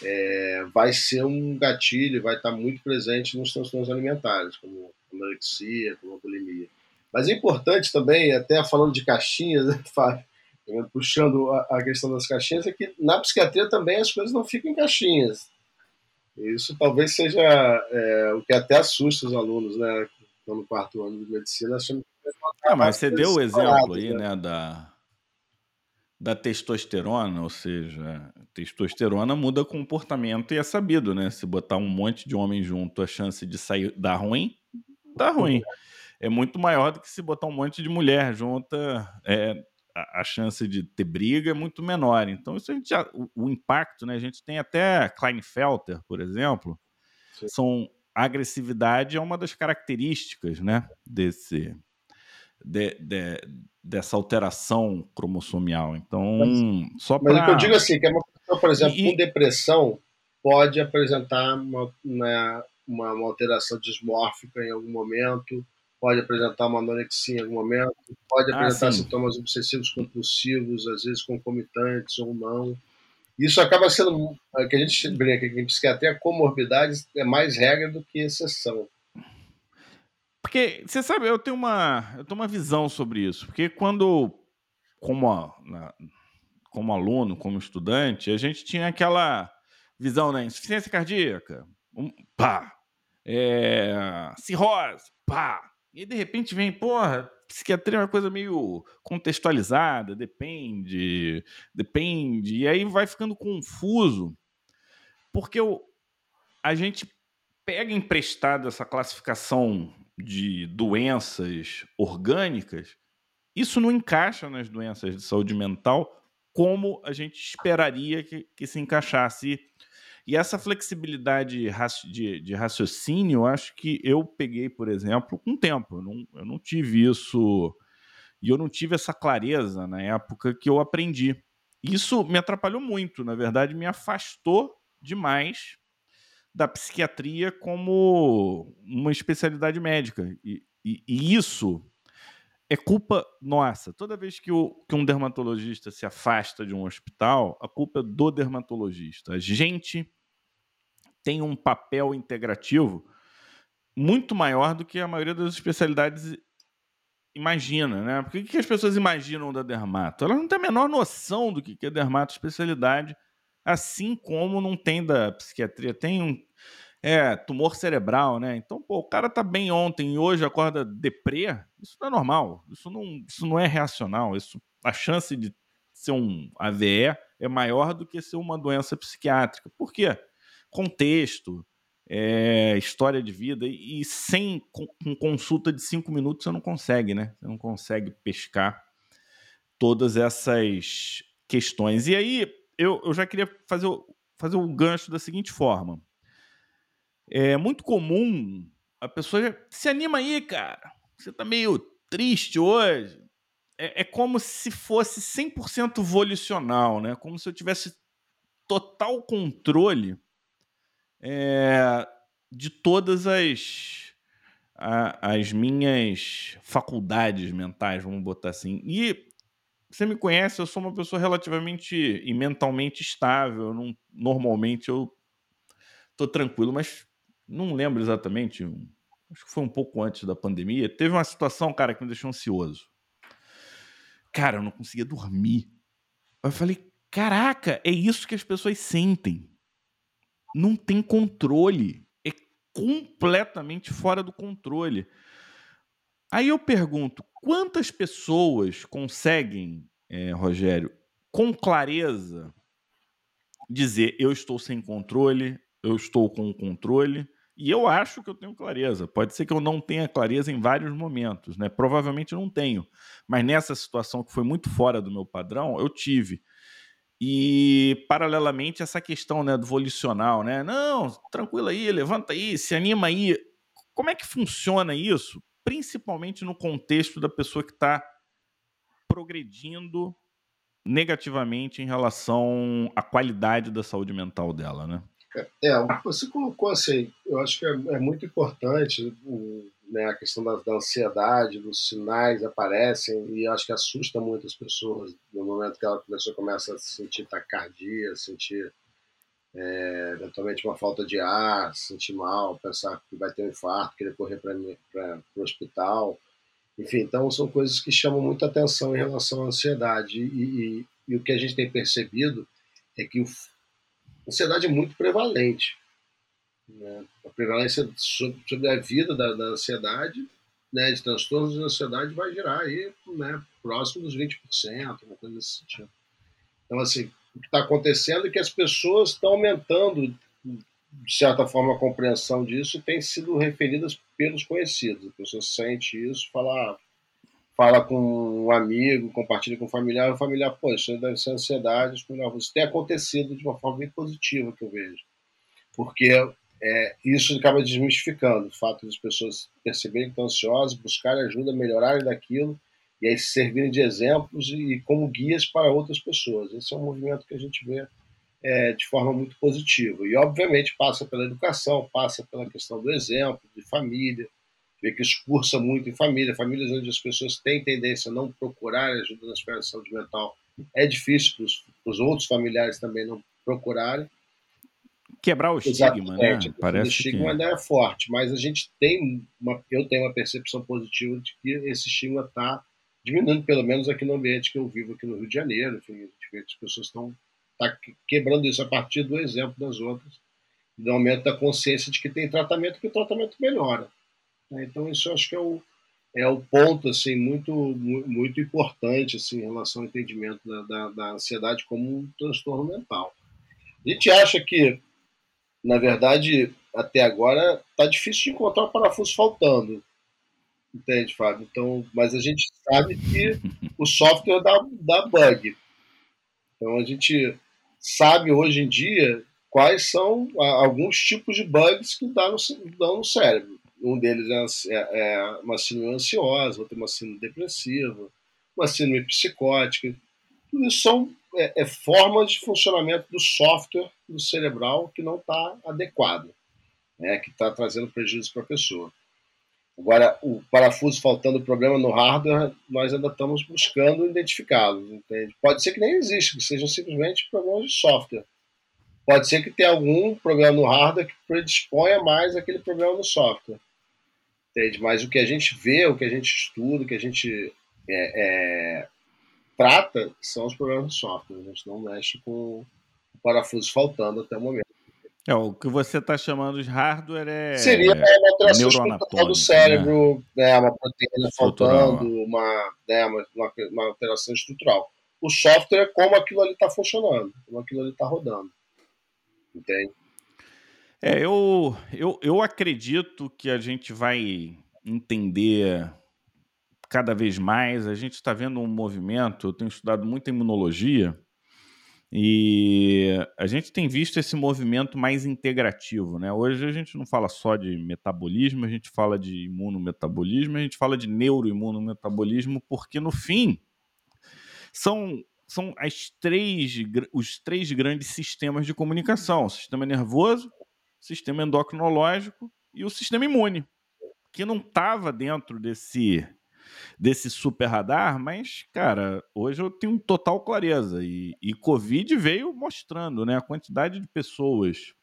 é, vai ser um gatilho, vai estar muito presente nos transtornos alimentares, como anorexia, como bulimia. Mas é importante também, até falando de caixinhas, né, Fábio, puxando a, questão das caixinhas, é que na psiquiatria também as coisas não ficam em caixinhas. Isso talvez seja é, o que até assusta os alunos, né? Que estão no quarto ano de medicina, achando que. Ah, mas você deu o exemplo aí, né, né da, da testosterona, ou seja, testosterona muda comportamento e é sabido, né? Se botar um monte de homem junto, a chance de sair dar ruim, dá ruim. É muito maior do que se botar um monte de mulher junta, é, a, a, chance de ter briga é muito menor. Então, isso a gente já, o, o impacto, né? A gente tem até Kleinfelter, por exemplo, Sim. são a agressividade é uma das características, né, desse de, de, dessa alteração cromossomial. Então, mas, só para. Mas o que eu digo assim, que é uma pessoa, por exemplo, e... com depressão pode apresentar uma, uma, uma, alteração dismórfica em algum momento, pode apresentar uma anorexia em algum momento, pode ah, apresentar ah, sintomas obsessivos compulsivos, às vezes concomitantes ou não. Isso acaba sendo, que a gente brinca aqui em psiquiatria, comorbidade é mais regra do que exceção. Porque, você sabe, eu tenho uma, eu tenho uma visão sobre isso. Porque quando, como, como aluno, como estudante, a gente tinha aquela visão, né? Insuficiência cardíaca, um, pá. É, cirrose, pá. E de repente vem, porra, psiquiatria é uma coisa meio contextualizada, depende, depende. E aí vai ficando confuso. Porque o, a gente pega emprestado essa classificação de doenças orgânicas, isso não encaixa nas doenças de saúde mental como a gente esperaria que, que se encaixasse. E essa flexibilidade de, de raciocínio, acho que eu peguei, por exemplo, com o tempo. Eu não, eu não tive isso. E eu não tive essa clareza na época que eu aprendi. Isso me atrapalhou muito, na verdade, me afastou demais da psiquiatria como uma especialidade médica. E, e, e isso é culpa nossa. Toda vez que, o, que, um dermatologista se afasta de um hospital, a culpa é do dermatologista. A gente tem um papel integrativo muito maior do que a maioria das especialidades imagina, né? Porque o que as pessoas imaginam da dermato? Elas não têm a menor noção do que é dermato especialidade, assim como não tem da psiquiatria. Tem um, é, tumor cerebral, né? Então, pô, o cara tá bem ontem e hoje acorda deprê, isso não é normal, isso não, isso não é reacional, isso, a chance de ser um AVE é maior do que ser uma doença psiquiátrica. Por quê? Contexto, é, história de vida, e sem com, consulta de cinco minutos você não consegue, né? Você não consegue pescar todas essas questões. E aí, eu, eu já queria fazer, fazer o gancho da seguinte forma é muito comum a pessoa se anima aí, cara. Você tá meio triste hoje. É, é como se fosse 100% volicional, né? Como se eu tivesse total controle é, de todas as, a, as minhas faculdades mentais, vamos botar assim. E você me conhece, eu sou uma pessoa relativamente e mentalmente estável. Não, normalmente eu tô tranquilo, mas não lembro exatamente, acho que foi um pouco antes da pandemia, teve uma situação, cara, que me deixou ansioso. Cara, eu não conseguia dormir. Eu falei, caraca, é isso que as pessoas sentem. Não tem controle. É completamente fora do controle. Aí eu pergunto, quantas pessoas conseguem, é, Rogério, com clareza, dizer eu estou sem controle, eu estou com o controle, e eu acho que eu tenho clareza. Pode ser que eu não tenha clareza em vários momentos, né? Provavelmente não tenho. Mas nessa situação que foi muito fora do meu padrão, eu tive. E paralelamente essa questão, né, do volicional, né? Não, tranquilo aí, levanta aí, se anima aí. Como é que funciona isso? Principalmente no contexto da pessoa que está progredindo negativamente em relação à qualidade da saúde mental dela, né? É, você colocou assim, eu acho que é, é muito importante né, a questão da, da, ansiedade, dos sinais aparecem e acho que assusta muitas pessoas no momento que a pessoa começa a sentir taquicardia, sentir é, eventualmente uma falta de ar, sentir mal, pensar que vai ter um infarto, querer correr para o hospital. Enfim, então são coisas que chamam muita atenção em relação à ansiedade. E, e, e o que a gente tem percebido é que o ansiedade é muito prevalente. Né? A prevalência sobre, a vida da, da, ansiedade, né, de transtornos de ansiedade, vai girar aí, né, próximo dos 20%, uma coisa desse sentido. Então, assim, o que está acontecendo é que as pessoas estão aumentando, de certa forma, a compreensão disso e têm sido referidas pelos conhecidos. A pessoa sente isso, fala, ah, fala com um amigo, compartilha com um familiar, o familiar, pô, isso deve ser ansiedade, isso tem acontecido de uma forma bem positiva que eu vejo. Porque é, isso acaba desmistificando o fato das pessoas perceberem que estão ansiosas, buscarem ajuda, melhorarem daquilo, e aí servirem de exemplos e, e como guias para outras pessoas. Esse é um movimento que a gente vê é, de forma muito positiva. E, obviamente, passa pela educação, passa pela questão do exemplo, de família, vê que isso cursa muito em família, famílias onde as pessoas têm tendência a não procurar ajuda na de saúde mental. É difícil para os outros familiares também não procurarem. Quebrar o estigma, né? Parece o estigma que... ainda é forte, mas a gente tem uma, eu tenho uma percepção positiva de que esse estigma está diminuindo, pelo menos aqui no ambiente que eu vivo aqui no Rio de Janeiro. Enfim, a gente vê que as pessoas estão tá quebrando isso a partir do exemplo das outras, do aumento da consciência de que tem tratamento que o tratamento melhora. Né? Então isso eu acho que é o, é o ponto assim muito muito importante assim, em relação ao entendimento da, da, da ansiedade como um transtorno mental. A gente acha que, na verdade, até agora está difícil de encontrar o parafuso faltando. Entende, Fábio? Então, mas a gente sabe que o software dá, dá bug. Então a gente sabe hoje em dia quais são alguns tipos de bugs que dá no, dão no cérebro. Um deles é, é, é uma síndrome ansiosa, outro é uma síndrome depressiva, uma síndrome psicótica. Tudo isso são é, é formas de funcionamento do software do cerebral que não está adequado, né, que está trazendo prejuízo para a pessoa. Agora, o parafuso faltando problema no hardware, nós ainda estamos buscando identificá-los. Pode ser que nem exista, que sejam simplesmente problemas de software. Pode ser que tenha algum problema no hardware que predisponha mais aquele problema no software. Entende? Mas o que a gente vê, o que a gente estuda, o que a gente é, é, trata são os problemas de software. A gente não mexe com o parafuso faltando até o momento. É, o que você está chamando de hardware é. Seria uma alteração estrutural do né? cérebro, né? né? uma proteína faltando, uma, né? uma, uma, alteração estrutural. O software é como aquilo ali está funcionando, como aquilo ali está rodando. Entende? É, eu, eu, eu acredito que a gente vai entender cada vez mais. A gente está vendo um movimento, eu tenho estudado muito imunologia e a gente tem visto esse movimento mais integrativo, né? Hoje a gente não fala só de metabolismo, a gente fala de imunometabolismo, a gente fala de neuroimunometabolismo, porque no fim são, são as três, os três grandes sistemas de comunicação: o sistema nervoso, o sistema endocrinológico e o sistema imune, que não estava dentro desse desse super radar, mas, cara, hoje eu tenho total clareza. E, e Covid veio mostrando né, a quantidade de pessoas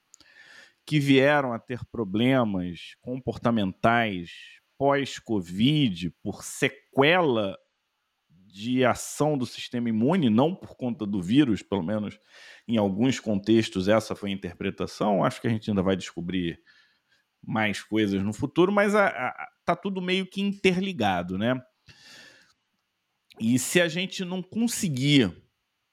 que vieram a ter problemas comportamentais pós-Covid por sequela de ação do sistema imune, não por conta do vírus, pelo menos em alguns contextos essa foi a interpretação. Acho que a gente ainda vai descobrir mais coisas no futuro, mas a, a, tá tudo meio que interligado, né? E se a gente não conseguir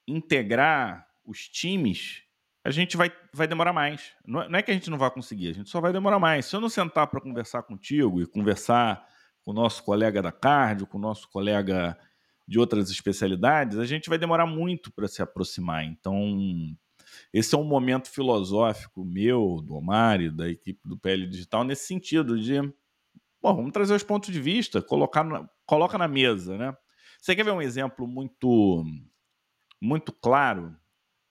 integrar os times, a gente vai, vai demorar mais. Não é, não é que a gente não vai conseguir, a gente só vai demorar mais. Se eu não sentar para conversar contigo e conversar com o nosso colega da cardio, com o nosso colega de outras especialidades, a gente vai demorar muito para se aproximar. Então, esse é um momento filosófico meu, do Omar e da equipe do PL Digital, nesse sentido de, bom, vamos trazer os pontos de vista, colocar na, coloca na mesa, né? Você quer ver um exemplo muito, muito claro,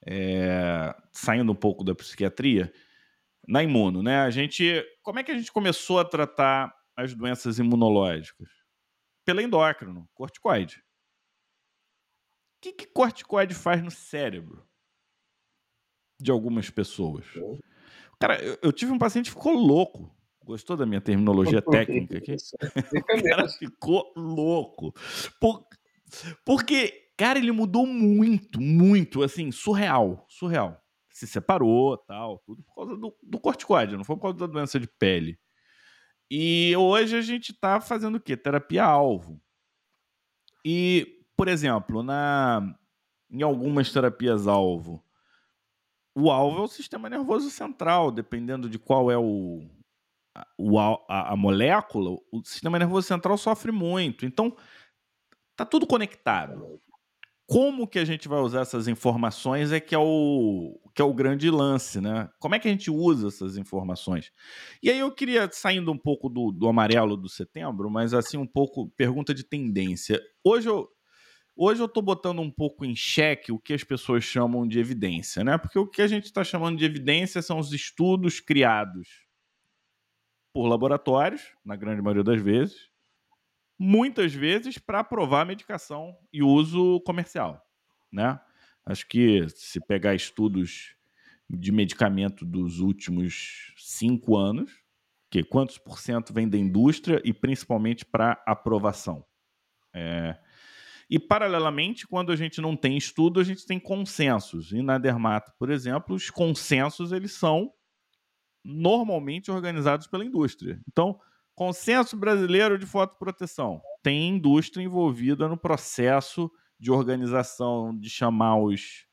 é, saindo um pouco da psiquiatria? Na imuno, né? A gente, como é que a gente começou a tratar as doenças imunológicas? Pelo endócrino, corticoide. O que, que corticoide faz no cérebro de algumas pessoas? Cara, eu, eu tive um paciente que ficou louco. Gostou da minha terminologia técnica aqui? o cara ficou louco. Por, porque, cara, ele mudou muito, muito, assim, surreal, surreal. Se separou, tal, tudo por causa do, do corticoide, não foi por causa da doença de pele. E hoje a gente tá fazendo o quê? Terapia-alvo. E, por exemplo, na, em algumas terapias-alvo, o alvo é o sistema nervoso central, dependendo de qual é o, o a, a, molécula, o sistema nervoso central sofre muito. Então, Tá tudo conectado. Como que a gente vai usar essas informações é que é o que é o grande lance, né? Como é que a gente usa essas informações? E aí eu queria saindo um pouco do, do amarelo do setembro, mas assim um pouco pergunta de tendência. Hoje eu Hoje eu estou botando um pouco em xeque o que as pessoas chamam de evidência, né? Porque o que a gente está chamando de evidência são os estudos criados por laboratórios, na grande maioria das vezes, muitas vezes para aprovar medicação e uso comercial, né? Acho que se pegar estudos de medicamento dos últimos cinco anos, que quantos por cento vem da indústria e principalmente para aprovação. É... E, paralelamente, quando a gente não tem estudo, a gente tem consensos. E na Dermato, por exemplo, os consensos eles são normalmente organizados pela indústria. Então, consenso brasileiro de fotoproteção. Tem indústria envolvida no processo de organização, de chamar os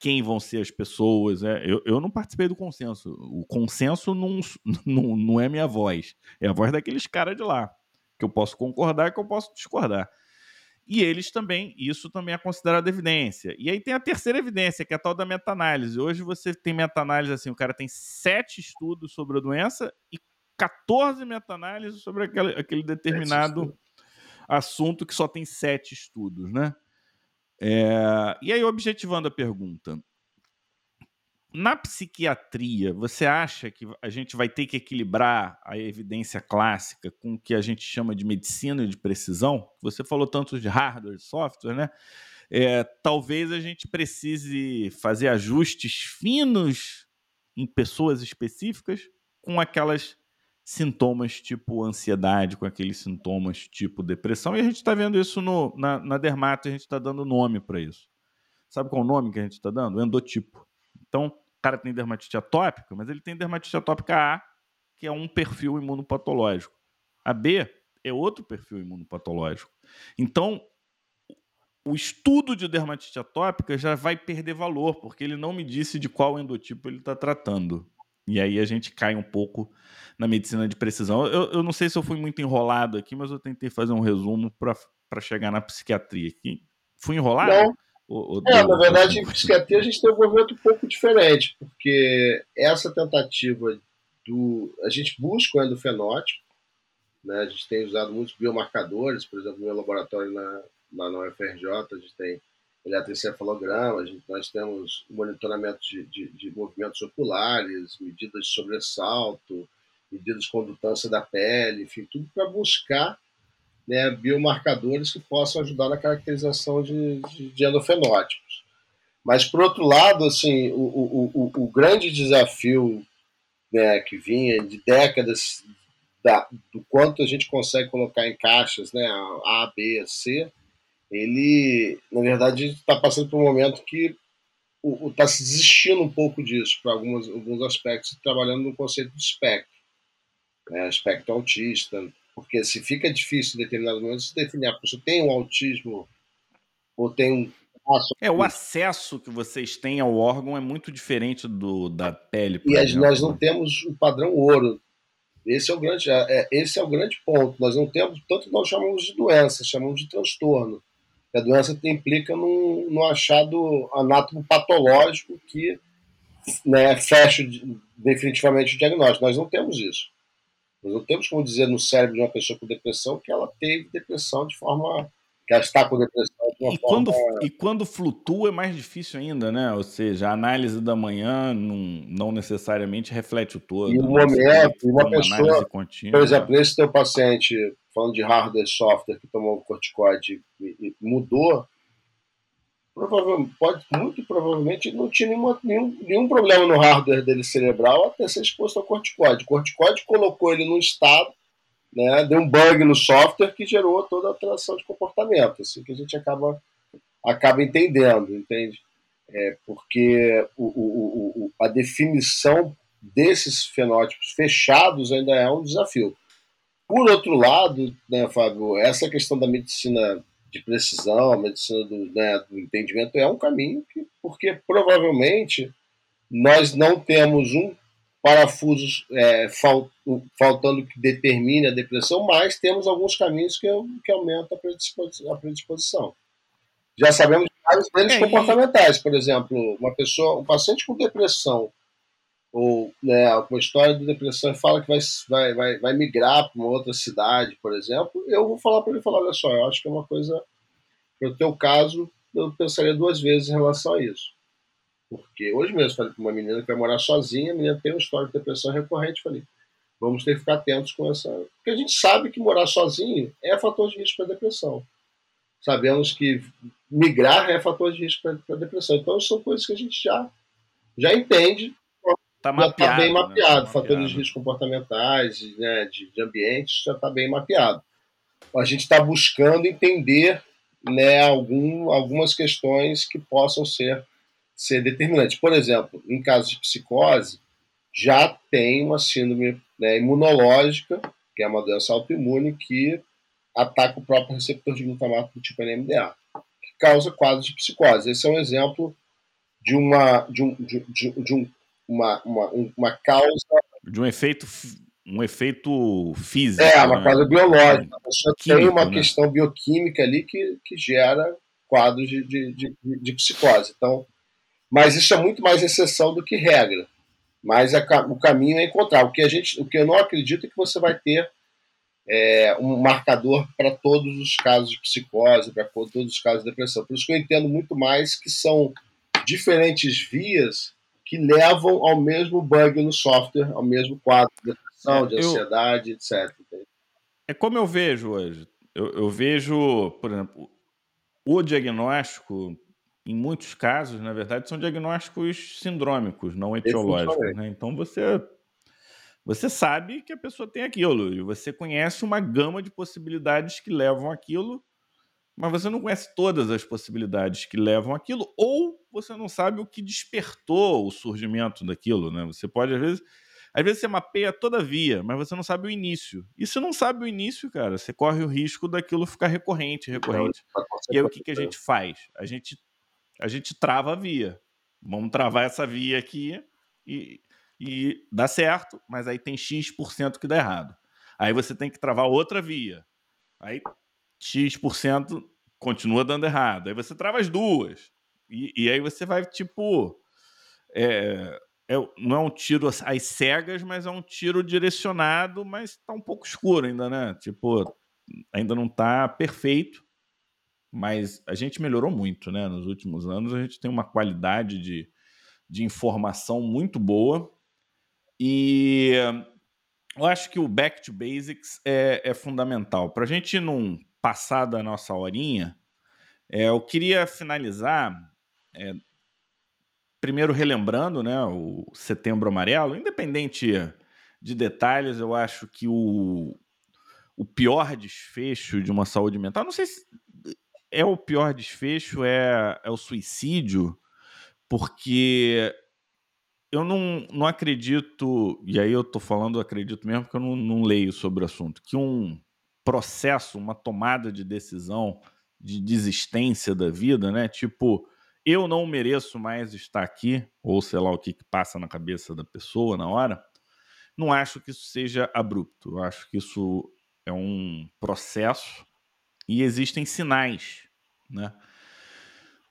quem vão ser as pessoas. É, eu, eu não participei do consenso. O consenso não, não, não é minha voz. É a voz daqueles caras de lá. Que eu posso concordar e que eu posso discordar. E eles também, isso também é considerado evidência. E aí tem a terceira evidência, que é a tal da meta-análise. Hoje você tem meta-análise assim, o cara tem sete estudos sobre a doença e 14 meta-análises sobre aquele, aquele determinado assunto que só tem sete estudos, né? É, e aí, objetivando a pergunta, na psiquiatria, você acha que a gente vai ter que equilibrar a evidência clássica com o que a gente chama de medicina de precisão? Você falou tanto de hardware e software, né? É, talvez a gente precise fazer ajustes finos em pessoas específicas com aquelas sintomas tipo ansiedade, com aqueles sintomas tipo depressão. E a gente está vendo isso no, na, na dermato, a gente está dando nome para isso. Sabe qual o nome que a gente está dando? Endotipo. Então, cara tem dermatite atópica, mas ele tem dermatite atópica A, que é um perfil imunopatológico. A B é outro perfil imunopatológico. Então, o estudo de dermatite atópica já vai perder valor, porque ele não me disse de qual endotipo ele está tratando. E aí a gente cai um pouco na medicina de precisão. Eu, eu não sei se eu fui muito enrolado aqui, mas eu tentei fazer um resumo para chegar na psiquiatria. Aqui. Fui enrolado? Não. Ou, ou é, na verdade, em psiquiatria a gente tem um movimento um pouco diferente, porque essa tentativa do. A gente busca o endofenótipo, né? a gente tem usado muitos biomarcadores, por exemplo, no meu laboratório na, na, na UFRJ, a gente tem eletroencefalograma, a gente, nós temos monitoramento de, de, de, movimentos oculares, medidas de sobressalto, medidas de condutância da pele, enfim, tudo para buscar né, biomarcadores que possam ajudar na caracterização de, de, de endofenótipos. Mas, por outro lado, assim, o, o, o, o grande desafio né, que vinha de décadas da, do quanto a gente consegue colocar em caixas né, A, B, C, ele, na verdade, está passando por um momento que está se desistindo um pouco disso, para alguns, aspectos, trabalhando no conceito de espectro, né, espectro autista, porque se fica difícil em determinados momentos definir, a pessoa tem um autismo ou tem um é, o acesso que vocês têm ao órgão é muito diferente do da pele. e exemplo. nós não temos o padrão ouro. Esse é o grande, é, é, esse é o grande ponto. Nós não temos, tanto nós chamamos de doença, chamamos de transtorno. A doença implica num, num achado anatomopatológico que né, fecha definitivamente o diagnóstico. Nós não temos isso. Nós não temos como dizer no cérebro de uma pessoa com depressão que ela teve depressão de forma. que ela está com depressão de uma e forma. Quando, e quando flutua é mais difícil ainda, né? Ou seja, a análise da manhã não, não necessariamente reflete o todo. E o né? momento, uma pessoa. Contínua, por exemplo, esse teu paciente, falando de hardware e software, que tomou corticoide e, e mudou, provavelmente, pode, muito provavelmente não tinha nenhuma, nenhum, nenhum problema no hardware dele cerebral até ser exposto ao corticoide. O corticoide colocou ele num estado, né, deu um bug no software que gerou toda a alteração de comportamento, assim que a gente acaba, acaba entendendo, entende? É porque o, o, o, a definição desses fenótipos fechados ainda é um desafio. Por outro lado, né, Fábio, essa questão da medicina de precisão, a medicina do, né, do entendimento é um caminho que, porque provavelmente nós não temos um parafuso é, fal, faltando que determine a depressão, mas temos alguns caminhos que, que aumentam a predisposição, a predisposição. Já sabemos vários deles é, comportamentais, por exemplo, uma pessoa, um paciente com depressão ou né, uma história de depressão e fala que vai, vai, vai, vai migrar para uma outra cidade, por exemplo, eu vou falar para ele falar, olha só, eu acho que é uma coisa, no teu caso, eu pensaria duas vezes em relação a isso. Porque hoje mesmo falei para uma menina que vai morar sozinha, a menina tem uma história de depressão recorrente, falei, vamos ter que ficar atentos com essa. Porque a gente sabe que morar sozinho é fator de risco para depressão. Sabemos que migrar é fator de risco para depressão. Então, são coisas que a gente já, já entende. Tá já está bem né? mapeado. Tá Fatores mapeado. de risco comportamentais, né, de, de ambientes, já está bem mapeado. A gente está buscando entender né, algum, algumas questões que possam ser, ser determinantes. Por exemplo, em casos de psicose, já tem uma síndrome né, imunológica, que é uma doença autoimune, que ataca o próprio receptor de glutamato do tipo NMDA, que causa quadros de psicose. Esse é um exemplo de uma, de um, de, de, de um, uma, uma, uma causa. De um efeito, um efeito físico. É, uma né? causa biológica. A pessoa Químico, tem uma né? questão bioquímica ali que, que gera quadros de, de, de, de psicose. Então, mas isso é muito mais exceção do que regra. Mas a, o caminho é encontrar. O que, a gente, o que eu não acredito é que você vai ter é, um marcador para todos os casos de psicose, para todos os casos de depressão. Por isso que eu entendo muito mais que são diferentes vias que levam ao mesmo bug no software, ao mesmo quadro de depressão, de É, eu- ansiedade, etc. É como eu vejo hoje. Eu, eu vejo, por exemplo, o diagnóstico, em muitos casos, na verdade, são diagnósticos sindrômicos, não etiológicos. Né? Então você, você sabe que a pessoa tem aquilo, e você conhece uma gama de possibilidades que levam aquilo, mas você não conhece todas as possibilidades que levam aquilo, ou você não sabe o que despertou o surgimento daquilo. Né? Você pode, às vezes. Às vezes você mapeia toda a via, mas você não sabe o início. E se não sabe o início, cara, você corre o risco daquilo ficar recorrente, recorrente. E aí o que, que a gente faz? A gente, a gente trava a via. Vamos travar essa via aqui e, e dá certo, mas aí tem X% que dá errado. Aí você tem que travar outra via. Aí X% continua dando errado. Aí você trava as duas. E, e aí você vai, tipo. é, é- não é um tiro às cegas, mas é um tiro direcionado, mas tá um pouco escuro ainda, né? Tipo, ainda não tá perfeito, mas a gente melhorou muito, né? Nos últimos anos a gente tem uma qualidade de, de informação muito boa e eu acho que o back to basics é, é fundamental. Para a gente não passar da nossa horinha, é, eu queria finalizar é, primeiro relembrando né, o Setembro Amarelo, independente de detalhes, eu acho que o, o pior desfecho de uma saúde mental, não sei se é o pior desfecho, é, é o suicídio, porque eu não, não acredito, e aí eu tô falando, acredito mesmo que eu não, não leio sobre o assunto, que um processo, uma tomada de decisão de desistência da vida, né? Tipo, eu não mereço mais estar aqui, ou sei lá o que, que passa na cabeça da pessoa na hora, não acho que isso seja abrupto. Eu acho que isso é um processo e existem sinais, né?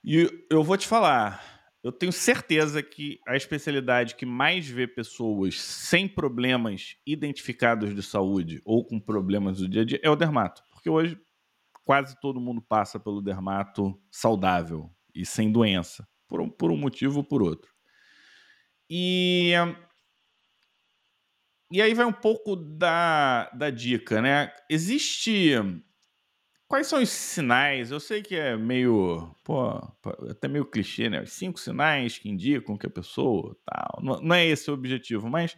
E eu vou te falar, eu tenho certeza que a especialidade que mais vê pessoas sem problemas identificados de saúde ou com problemas do dia a dia é o dermato. Porque hoje quase todo mundo passa pelo dermato saudável e sem doença, por um, por um motivo ou por outro. E, e aí vai um pouco da, da dica, né? Existe. Quais são os sinais? Eu sei que é meio. Pô, até meio clichê, né? Os cinco sinais que indicam que a pessoa. Tal. Não, não é esse o objetivo, mas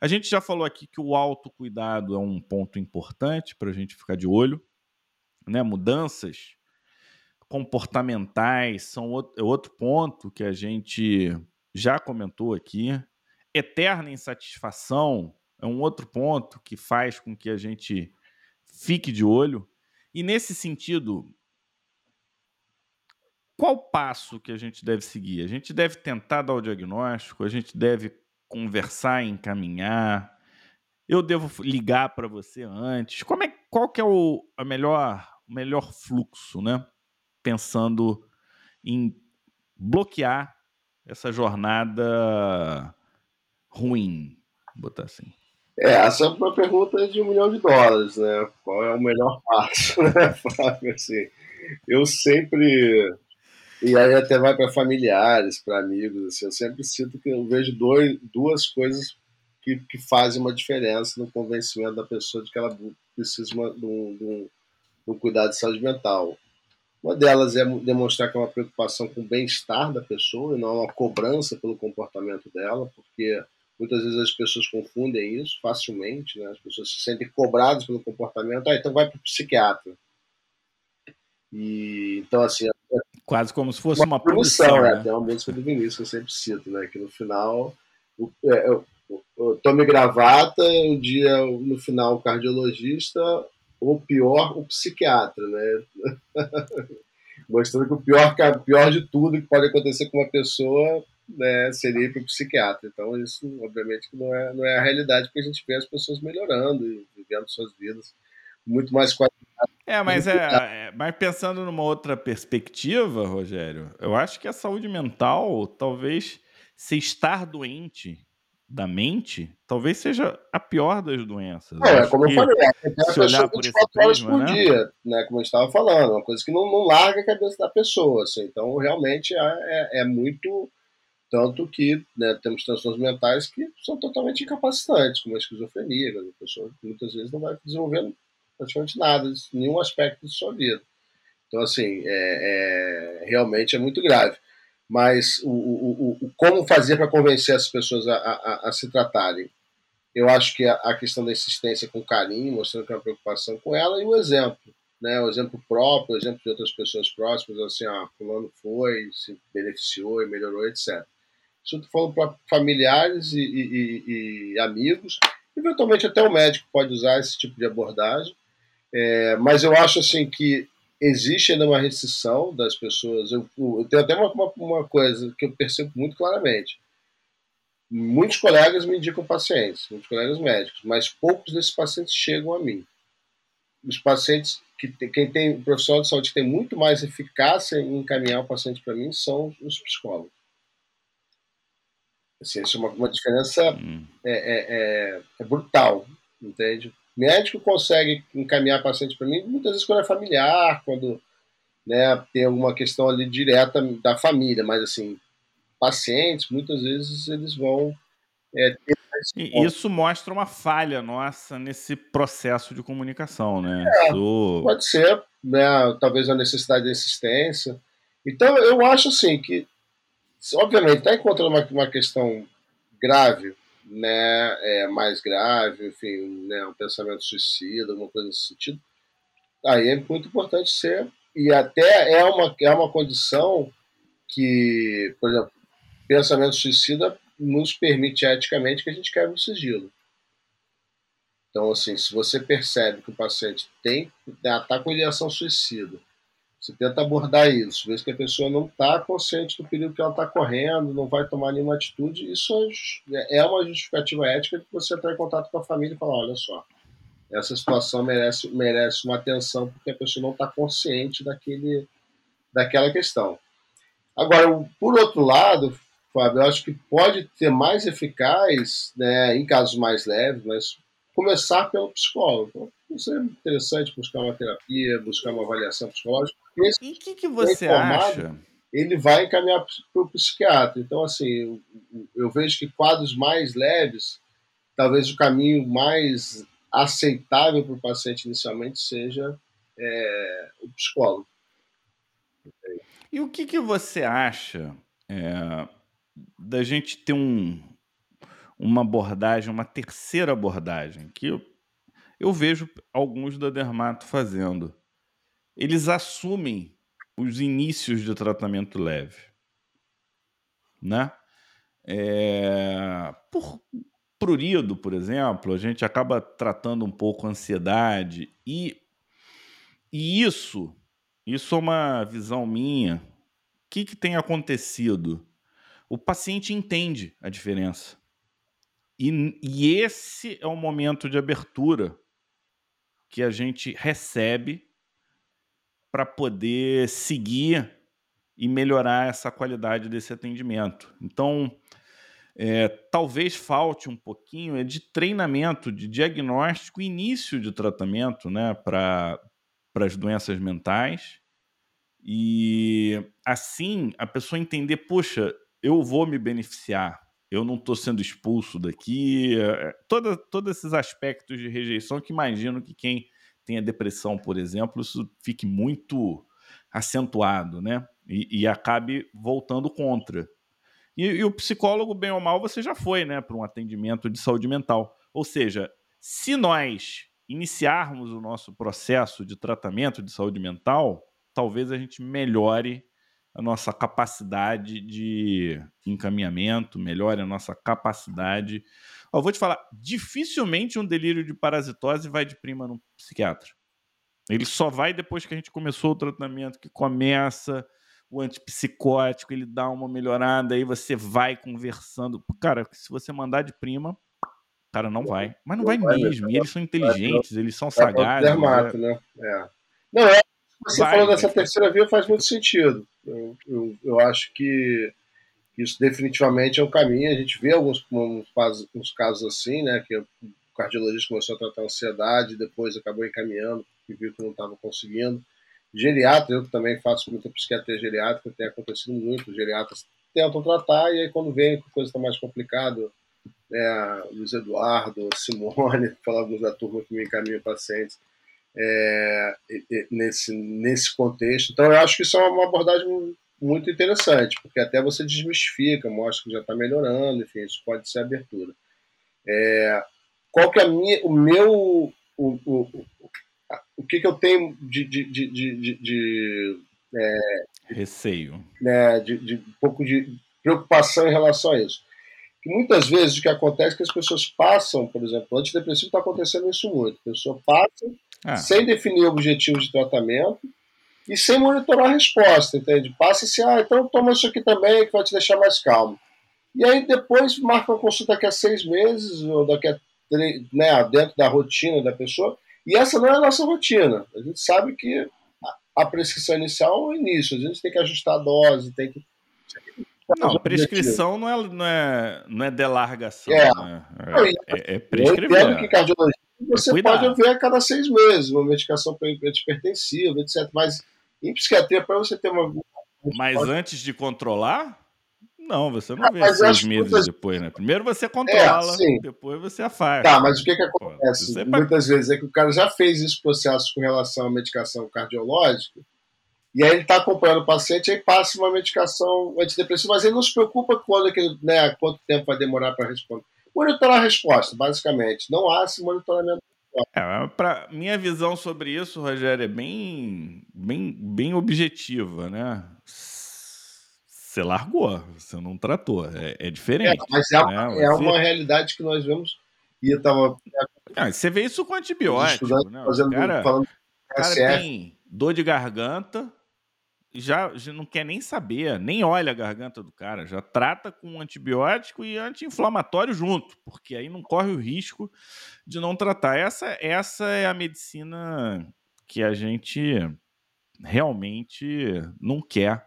a gente já falou aqui que o autocuidado é um ponto importante para a gente ficar de olho. Né? Mudanças comportamentais são outro, é outro ponto que a gente já comentou aqui. Eterna insatisfação é um outro ponto que faz com que a gente fique de olho. E nesse sentido, qual passo que a gente deve seguir? A gente deve tentar dar o diagnóstico, a gente deve conversar, encaminhar. Eu devo ligar para você antes. Como é, qual que é o a melhor, melhor fluxo, né? Pensando em bloquear essa jornada ruim, botar assim. É, essa é uma pergunta de um milhão de dólares, né? Qual é o melhor passo, né, Flávio? Assim, eu sempre e aí até vai para familiares, para amigos, assim, eu sempre sinto que eu vejo dois, duas coisas que, que fazem uma diferença no convencimento da pessoa de que ela precisa de, um, de, um, de um cuidado de saúde mental. Uma delas é demonstrar que é uma preocupação com o bem-estar da pessoa e não uma cobrança pelo comportamento dela, porque muitas vezes as pessoas confundem isso facilmente, né? as pessoas se sentem cobradas pelo comportamento, ah, então vai para o psiquiatra. E, então, assim. É Quase como se fosse uma, uma punição. Né? Tem uma música do Vinícius que eu sempre cito, né? que no final. É, eu, eu, tome gravata, um dia no final o cardiologista, ou pior, o psiquiatra, né? Mostrando que o pior, pior de tudo que pode acontecer com uma pessoa né, seria ir para o psiquiatra. Então, isso, obviamente, não é, não é a realidade, porque a gente vê as pessoas melhorando e vivendo suas vidas muito mais qualificadas. É, mas, é, é, mas pensando numa outra perspectiva, Rogério, eu acho que a saúde mental, talvez se estar doente da mente, talvez seja a pior das doenças. É, como eu falei, é se olhar por esse horas por né? dia, né, como eu estava falando, uma coisa que não, não larga a cabeça da pessoa. Assim, então, realmente é, é, é muito. Tanto que né, temos transtornos mentais que são totalmente incapacitantes, como a esquizofrenia, a pessoa muitas vezes não vai desenvolvendo praticamente nada, nenhum aspecto de sua vida. Então, assim, é, é realmente é muito grave mas o, o, o como fazer para convencer as pessoas a, a, a, se tratarem. Eu acho que a, a, questão da insistência com carinho, mostrando que é uma preocupação com ela, e o exemplo, né? o exemplo próprio, o exemplo de outras pessoas próximas, assim, ah, fulano foi, se beneficiou e melhorou, etc. Estou falando para familiares e, e, e, amigos, eventualmente até o médico pode usar esse tipo de abordagem, é, mas eu acho assim que existe ainda uma restrição das pessoas. Eu, eu tenho até uma, uma, uma, coisa que eu percebo muito claramente. Muitos colegas me indicam pacientes, muitos colegas médicos, mas poucos desses pacientes chegam a mim. Os pacientes que tem, quem tem profissional de saúde que tem muito mais eficácia em encaminhar o paciente para mim são os psicólogos. Assim, isso é uma, uma diferença hum. é, é, é, é brutal, entende? médico consegue encaminhar paciente para mim, muitas vezes quando é familiar, quando né, tem alguma questão ali direta da família, mas assim, pacientes, muitas vezes eles vão. É, isso mostra uma falha nossa nesse processo de comunicação, né? É, isso... Pode ser, né? Talvez a necessidade de assistência. Então, eu acho assim que, obviamente, está encontrando uma, uma questão grave né, é, mais grave, enfim, né, um pensamento suicida, alguma coisa nesse sentido, aí é muito importante ser, e até é uma, é uma condição que, por exemplo, pensamento suicida nos permite eticamente que a gente quebre o sigilo. Então, assim, se você percebe que o paciente tem está com ideação suicida, você tenta abordar isso, vê que a pessoa não está consciente do perigo que ela está correndo, não vai tomar nenhuma atitude. Isso é, é uma justificativa ética de você entrar em contato com a família e falar: olha só, essa situação merece, merece uma atenção porque a pessoa não está consciente daquele, daquela questão. Agora, por outro lado, Fábio, eu acho que pode ter mais eficaz, né, em casos mais leves, mas começar pelo psicólogo. Isso é interessante buscar uma terapia, buscar uma avaliação psicológica. E o que, que você acha? Ele vai encaminhar para o psiquiatra. Então, assim, eu, eu vejo que quadros mais leves, talvez o caminho mais aceitável para o paciente inicialmente seja é, o psicólogo. E o que, que você acha é, da gente ter um, uma abordagem, uma terceira abordagem, que eu, eu vejo alguns da Dermato fazendo. Eles assumem os inícios de tratamento leve. Né? É, por prurido, por exemplo, a gente acaba tratando um pouco a ansiedade e, e isso, isso é uma visão minha. O que, que tem acontecido? O paciente entende a diferença. E, e esse é o momento de abertura que a gente recebe para poder seguir e melhorar essa qualidade desse atendimento. Então, é, talvez falte um pouquinho é de treinamento, de diagnóstico, início de tratamento né, para as doenças mentais. E assim a pessoa entender, puxa, eu vou me beneficiar eu não estou sendo expulso daqui. É, é, todos esses aspectos de rejeição que imagino que quem tenha depressão, por exemplo, isso fique muito acentuado, né? E, e acabe voltando contra. E, e, o psicólogo, bem ou mal, você já foi, né, para um atendimento de saúde mental. Ou seja, se nós iniciarmos o nosso processo de tratamento de saúde mental, talvez a gente melhore a nossa capacidade de encaminhamento, melhore a nossa capacidade. Eu vou te falar, dificilmente um delírio de parasitose vai de prima no psiquiatra. Ele só vai depois que a gente começou o tratamento, que começa o antipsicótico, ele dá uma melhorada, aí você vai conversando. Cara, se você mandar de prima, cara não vai. Mas não, vai, vai mesmo. E eles são inteligentes, eles são sagazes. Dermato, né? É. Não, é, você vai, falou dessa terceira via faz muito sentido. Eu, eu, eu acho que isso definitivamente é um caminho. A gente vê alguns uns, casos assim, né? Que o cardiologista começou a tratar ansiedade, depois acabou encaminhando, e viu que não estava conseguindo. Geriatra, eu também faço muita psiquiatria geriátrica, tem acontecido muito. Os geriatras tentam tratar, e aí quando vem que a coisa está mais complicada, né, Luiz Eduardo, Simone, falar alguns da turma que me encaminham pacientes, é, nesse, nesse contexto. Então, eu acho que isso é uma abordagem muito interessante, porque até você desmistifica, mostra que já está melhorando, enfim, isso pode ser abertura. É, qual que é minha, o meu, o, o, o que, que eu tenho de, de, de, de, de é, receio, né, de, de um pouco de preocupação em relação a isso? que muitas vezes o que acontece é que as pessoas passam, por exemplo, antidepressivo está acontecendo isso muito. A pessoa passa ah. sem definir objetivos de tratamento e sem monitorar a resposta, entende? Passa-se, ah, então toma isso aqui também que vai te deixar mais calmo. E aí depois marca uma consulta daqui a seis meses, ou daqui a três, né, dentro da rotina da pessoa, e essa não é a nossa rotina. A gente sabe que a prescrição inicial é o início, a gente tem que ajustar a dose, tem que não, prescrição não é, não é, não é delargação. É, né? é, é, é prescrever. Eu entendo que cardiologia você é pode ver a cada seis meses uma medicação antipertensiva, etc. Mas em psiquiatria, para você ter uma. Mas antes de controlar? Não, você não ah, vê seis meses muitas... depois, né? Primeiro você controla, é, depois você afasta. Tá, mas o que, que acontece? Pô, Muitas vezes é que o cara já fez esse processo com relação à medicação cardiológica e aí ele está acompanhando o paciente, aí passa uma medicação antidepressiva, mas ele não se preocupa quando é né, quanto tempo vai demorar para responder. Monitorar a resposta, basicamente. Não há esse monitoramento. É, pra, minha visão sobre isso, Rogério, é bem, bem, bem objetiva, né? Você largou, você não tratou, é, é diferente. É, mas é, né? é uma realidade que nós vemos e eu tava... Ah, você vê isso com antibiótico, né? Fazendo, cara, falando cara tem dor de garganta, já, já não quer nem saber, nem olha a garganta do cara, já trata com antibiótico e anti-inflamatório junto, porque aí não corre o risco de não tratar. Essa, essa é a medicina que a gente realmente não quer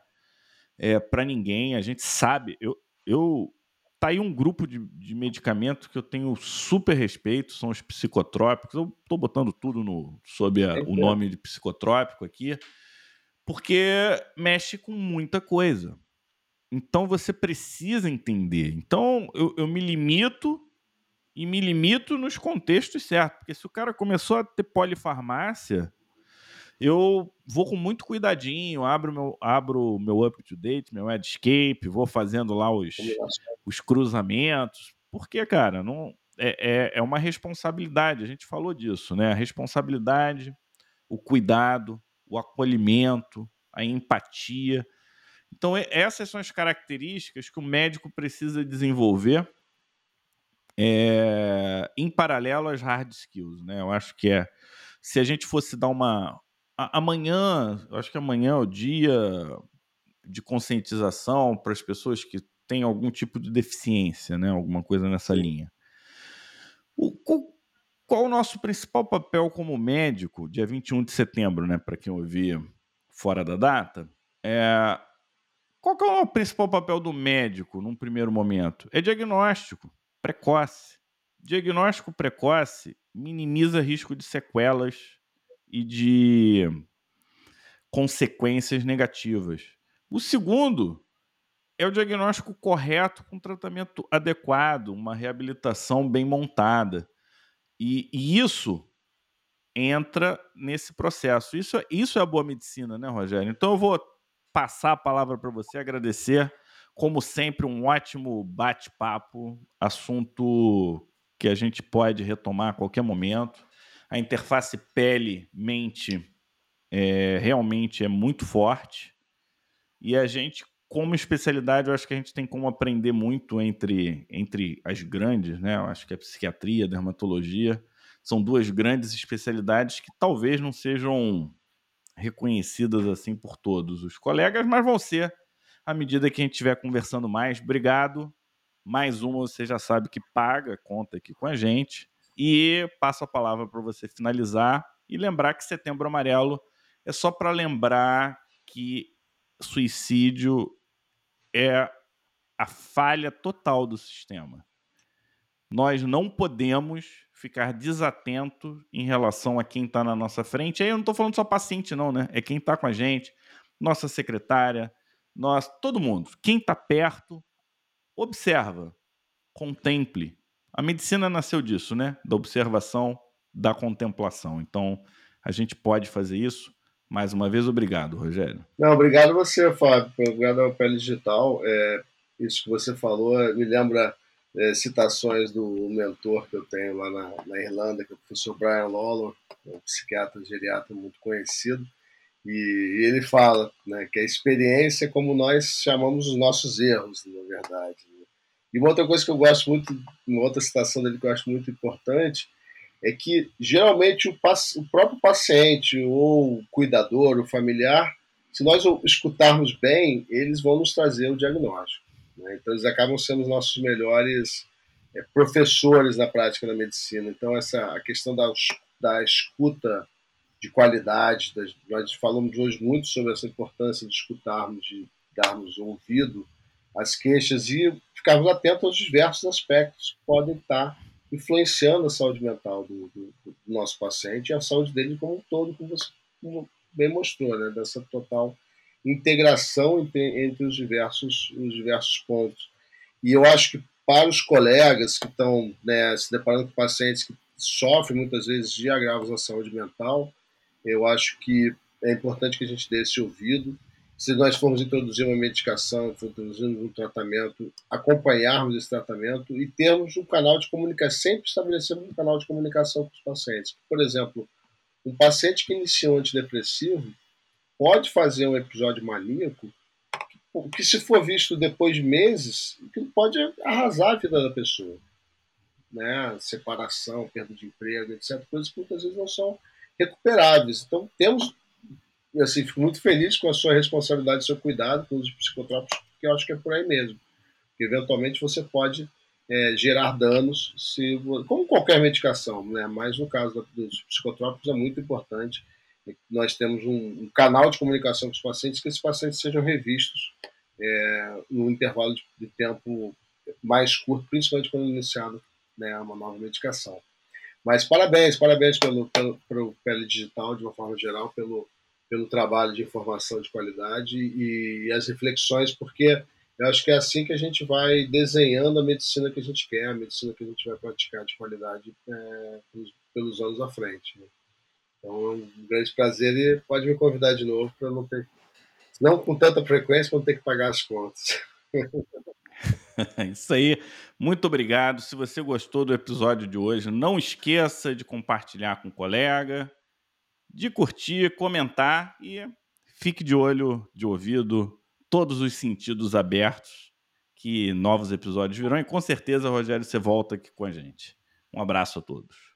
é, para ninguém. A gente sabe, eu, eu tá aí um grupo de, de medicamentos que eu tenho super respeito, são os psicotrópicos. Eu estou botando tudo no, sob a, o nome de psicotrópico aqui porque mexe com muita coisa. Então você precisa entender. Então eu, eu me limito e me limito nos contextos certos. Porque se o cara começou a ter polifarmácia, eu vou com muito cuidadinho, abro meu, abro meu up-to-date, meu Edscape, vou fazendo lá os, os cruzamentos. Porque, cara, não é, é, é uma responsabilidade. A gente falou disso, né? A responsabilidade, o cuidado, o acolhimento, a empatia. Então, essas são as características que o médico precisa desenvolver é, em paralelo às hard skills. Né? Eu acho que é. Se a gente fosse dar uma. Amanhã, eu acho que amanhã é o dia de conscientização para as pessoas que têm algum tipo de deficiência, né? alguma coisa nessa linha. O, qual o nosso principal papel como médico, dia 21 de setembro, né, para quem ouvir fora da data, é... qual é o principal papel do médico num primeiro momento? É diagnóstico precoce. Diagnóstico precoce minimiza risco de sequelas e de consequências negativas. O segundo é o diagnóstico correto com tratamento adequado, uma reabilitação bem montada. E, e isso entra nesse processo. Isso, isso é a boa medicina, né, Rogério? Então eu vou passar a palavra para você, agradecer. Como sempre, um ótimo bate-papo, assunto que a gente pode retomar a qualquer momento. A interface pele-mente é, realmente é muito forte. E a gente, como especialidade, eu acho que a gente tem como aprender muito entre, entre as grandes, né? Eu acho que a psiquiatria, a dermatologia são duas grandes especialidades que talvez não sejam reconhecidas assim por todos os colegas, mas vão ser à medida que a gente estiver conversando mais. Obrigado. Mais uma, você já sabe que paga, conta aqui com a gente. E passo a palavra para você finalizar e lembrar que Setembro Amarelo é só para lembrar que suicídio é a falha total do sistema. Nós não podemos ficar desatento em relação a quem está na nossa frente. Aí eu não estou falando só paciente, não, né? É quem está com a gente, nossa secretária, nós, todo mundo. Quem está perto, observa, contemple. A medicina nasceu disso, né? Da observação, da contemplação. Então, a gente pode fazer isso. Mais uma vez, obrigado, Rogério. Não, obrigado você, Fábio. Obrigado ao Pele Digital. É, isso que você falou me lembra é, citações do mentor que eu tenho lá na, na, Irlanda, que é o professor Brian Lawlor, um psiquiatra geriatra muito conhecido, e, e ele fala né, que a experiência é como nós chamamos os nossos erros, na verdade. Né? E uma outra coisa que eu gosto muito, uma outra citação dele que eu acho muito importante, é que geralmente o, o próprio paciente ou o cuidador, o familiar, se nós escutarmos bem, eles vão nos trazer o diagnóstico. Né? Então, eles acabam sendo os nossos melhores é, professores na prática da medicina. Então, essa a questão da, da escuta de qualidade, das, nós falamos hoje muito sobre essa importância de escutarmos, de darmos ouvido às queixas e ficarmos atentos aos diversos aspectos que podem estar influenciando a saúde mental do, do, do nosso paciente e a saúde dele como um todo, como você como bem mostrou, né? dessa total integração entre, entre os, diversos, os diversos pontos. E eu acho que para os colegas que estão né, se deparando com pacientes que sofrem muitas vezes de agravos na saúde mental, eu acho que é importante que a gente dê esse ouvido. Se nós formos introduzir uma medicação, introduzirmos um tratamento, acompanharmos esse tratamento e termos um canal de comunicação, sempre estabelecemos um canal de comunicação com os pacientes. Por exemplo, um paciente que inicia um antidepressivo, pode fazer um episódio maníaco que, se for visto depois de meses, pode arrasar a vida da pessoa. Né? Separação, perda de emprego, etc. Coisas que muitas vezes não são recuperáveis. Então, temos. Assim, fico muito feliz com a sua responsabilidade, seu cuidado com os psicotrópicos, porque eu acho que é por aí mesmo. Porque, eventualmente, você pode é, gerar danos, se, como qualquer medicação, né? mas no caso dos psicotrópicos é muito importante nós temos um, um, canal de comunicação com os pacientes, que esses pacientes sejam revistos é, no intervalo de, de, tempo mais curto, principalmente quando iniciado né, uma nova medicação. Mas parabéns, parabéns pelo, pelo, pelo Pele Digital, de uma forma geral, pelo, pelo trabalho de informação de qualidade e, e as reflexões, porque eu acho que é assim que a gente vai desenhando a medicina que a gente quer, a medicina que a gente vai praticar de qualidade é, pelos, pelos anos à frente. Né? Então é um grande prazer e pode me convidar de novo para não ter. Não com tanta frequência, não ter que pagar as contas. Isso aí. Muito obrigado. Se você gostou do episódio de hoje, não esqueça de compartilhar com um colega, de curtir, comentar e fique de olho, de ouvido, todos os sentidos abertos, que novos episódios virão. E com certeza, Rogério, você volta aqui com a gente. Um abraço a todos.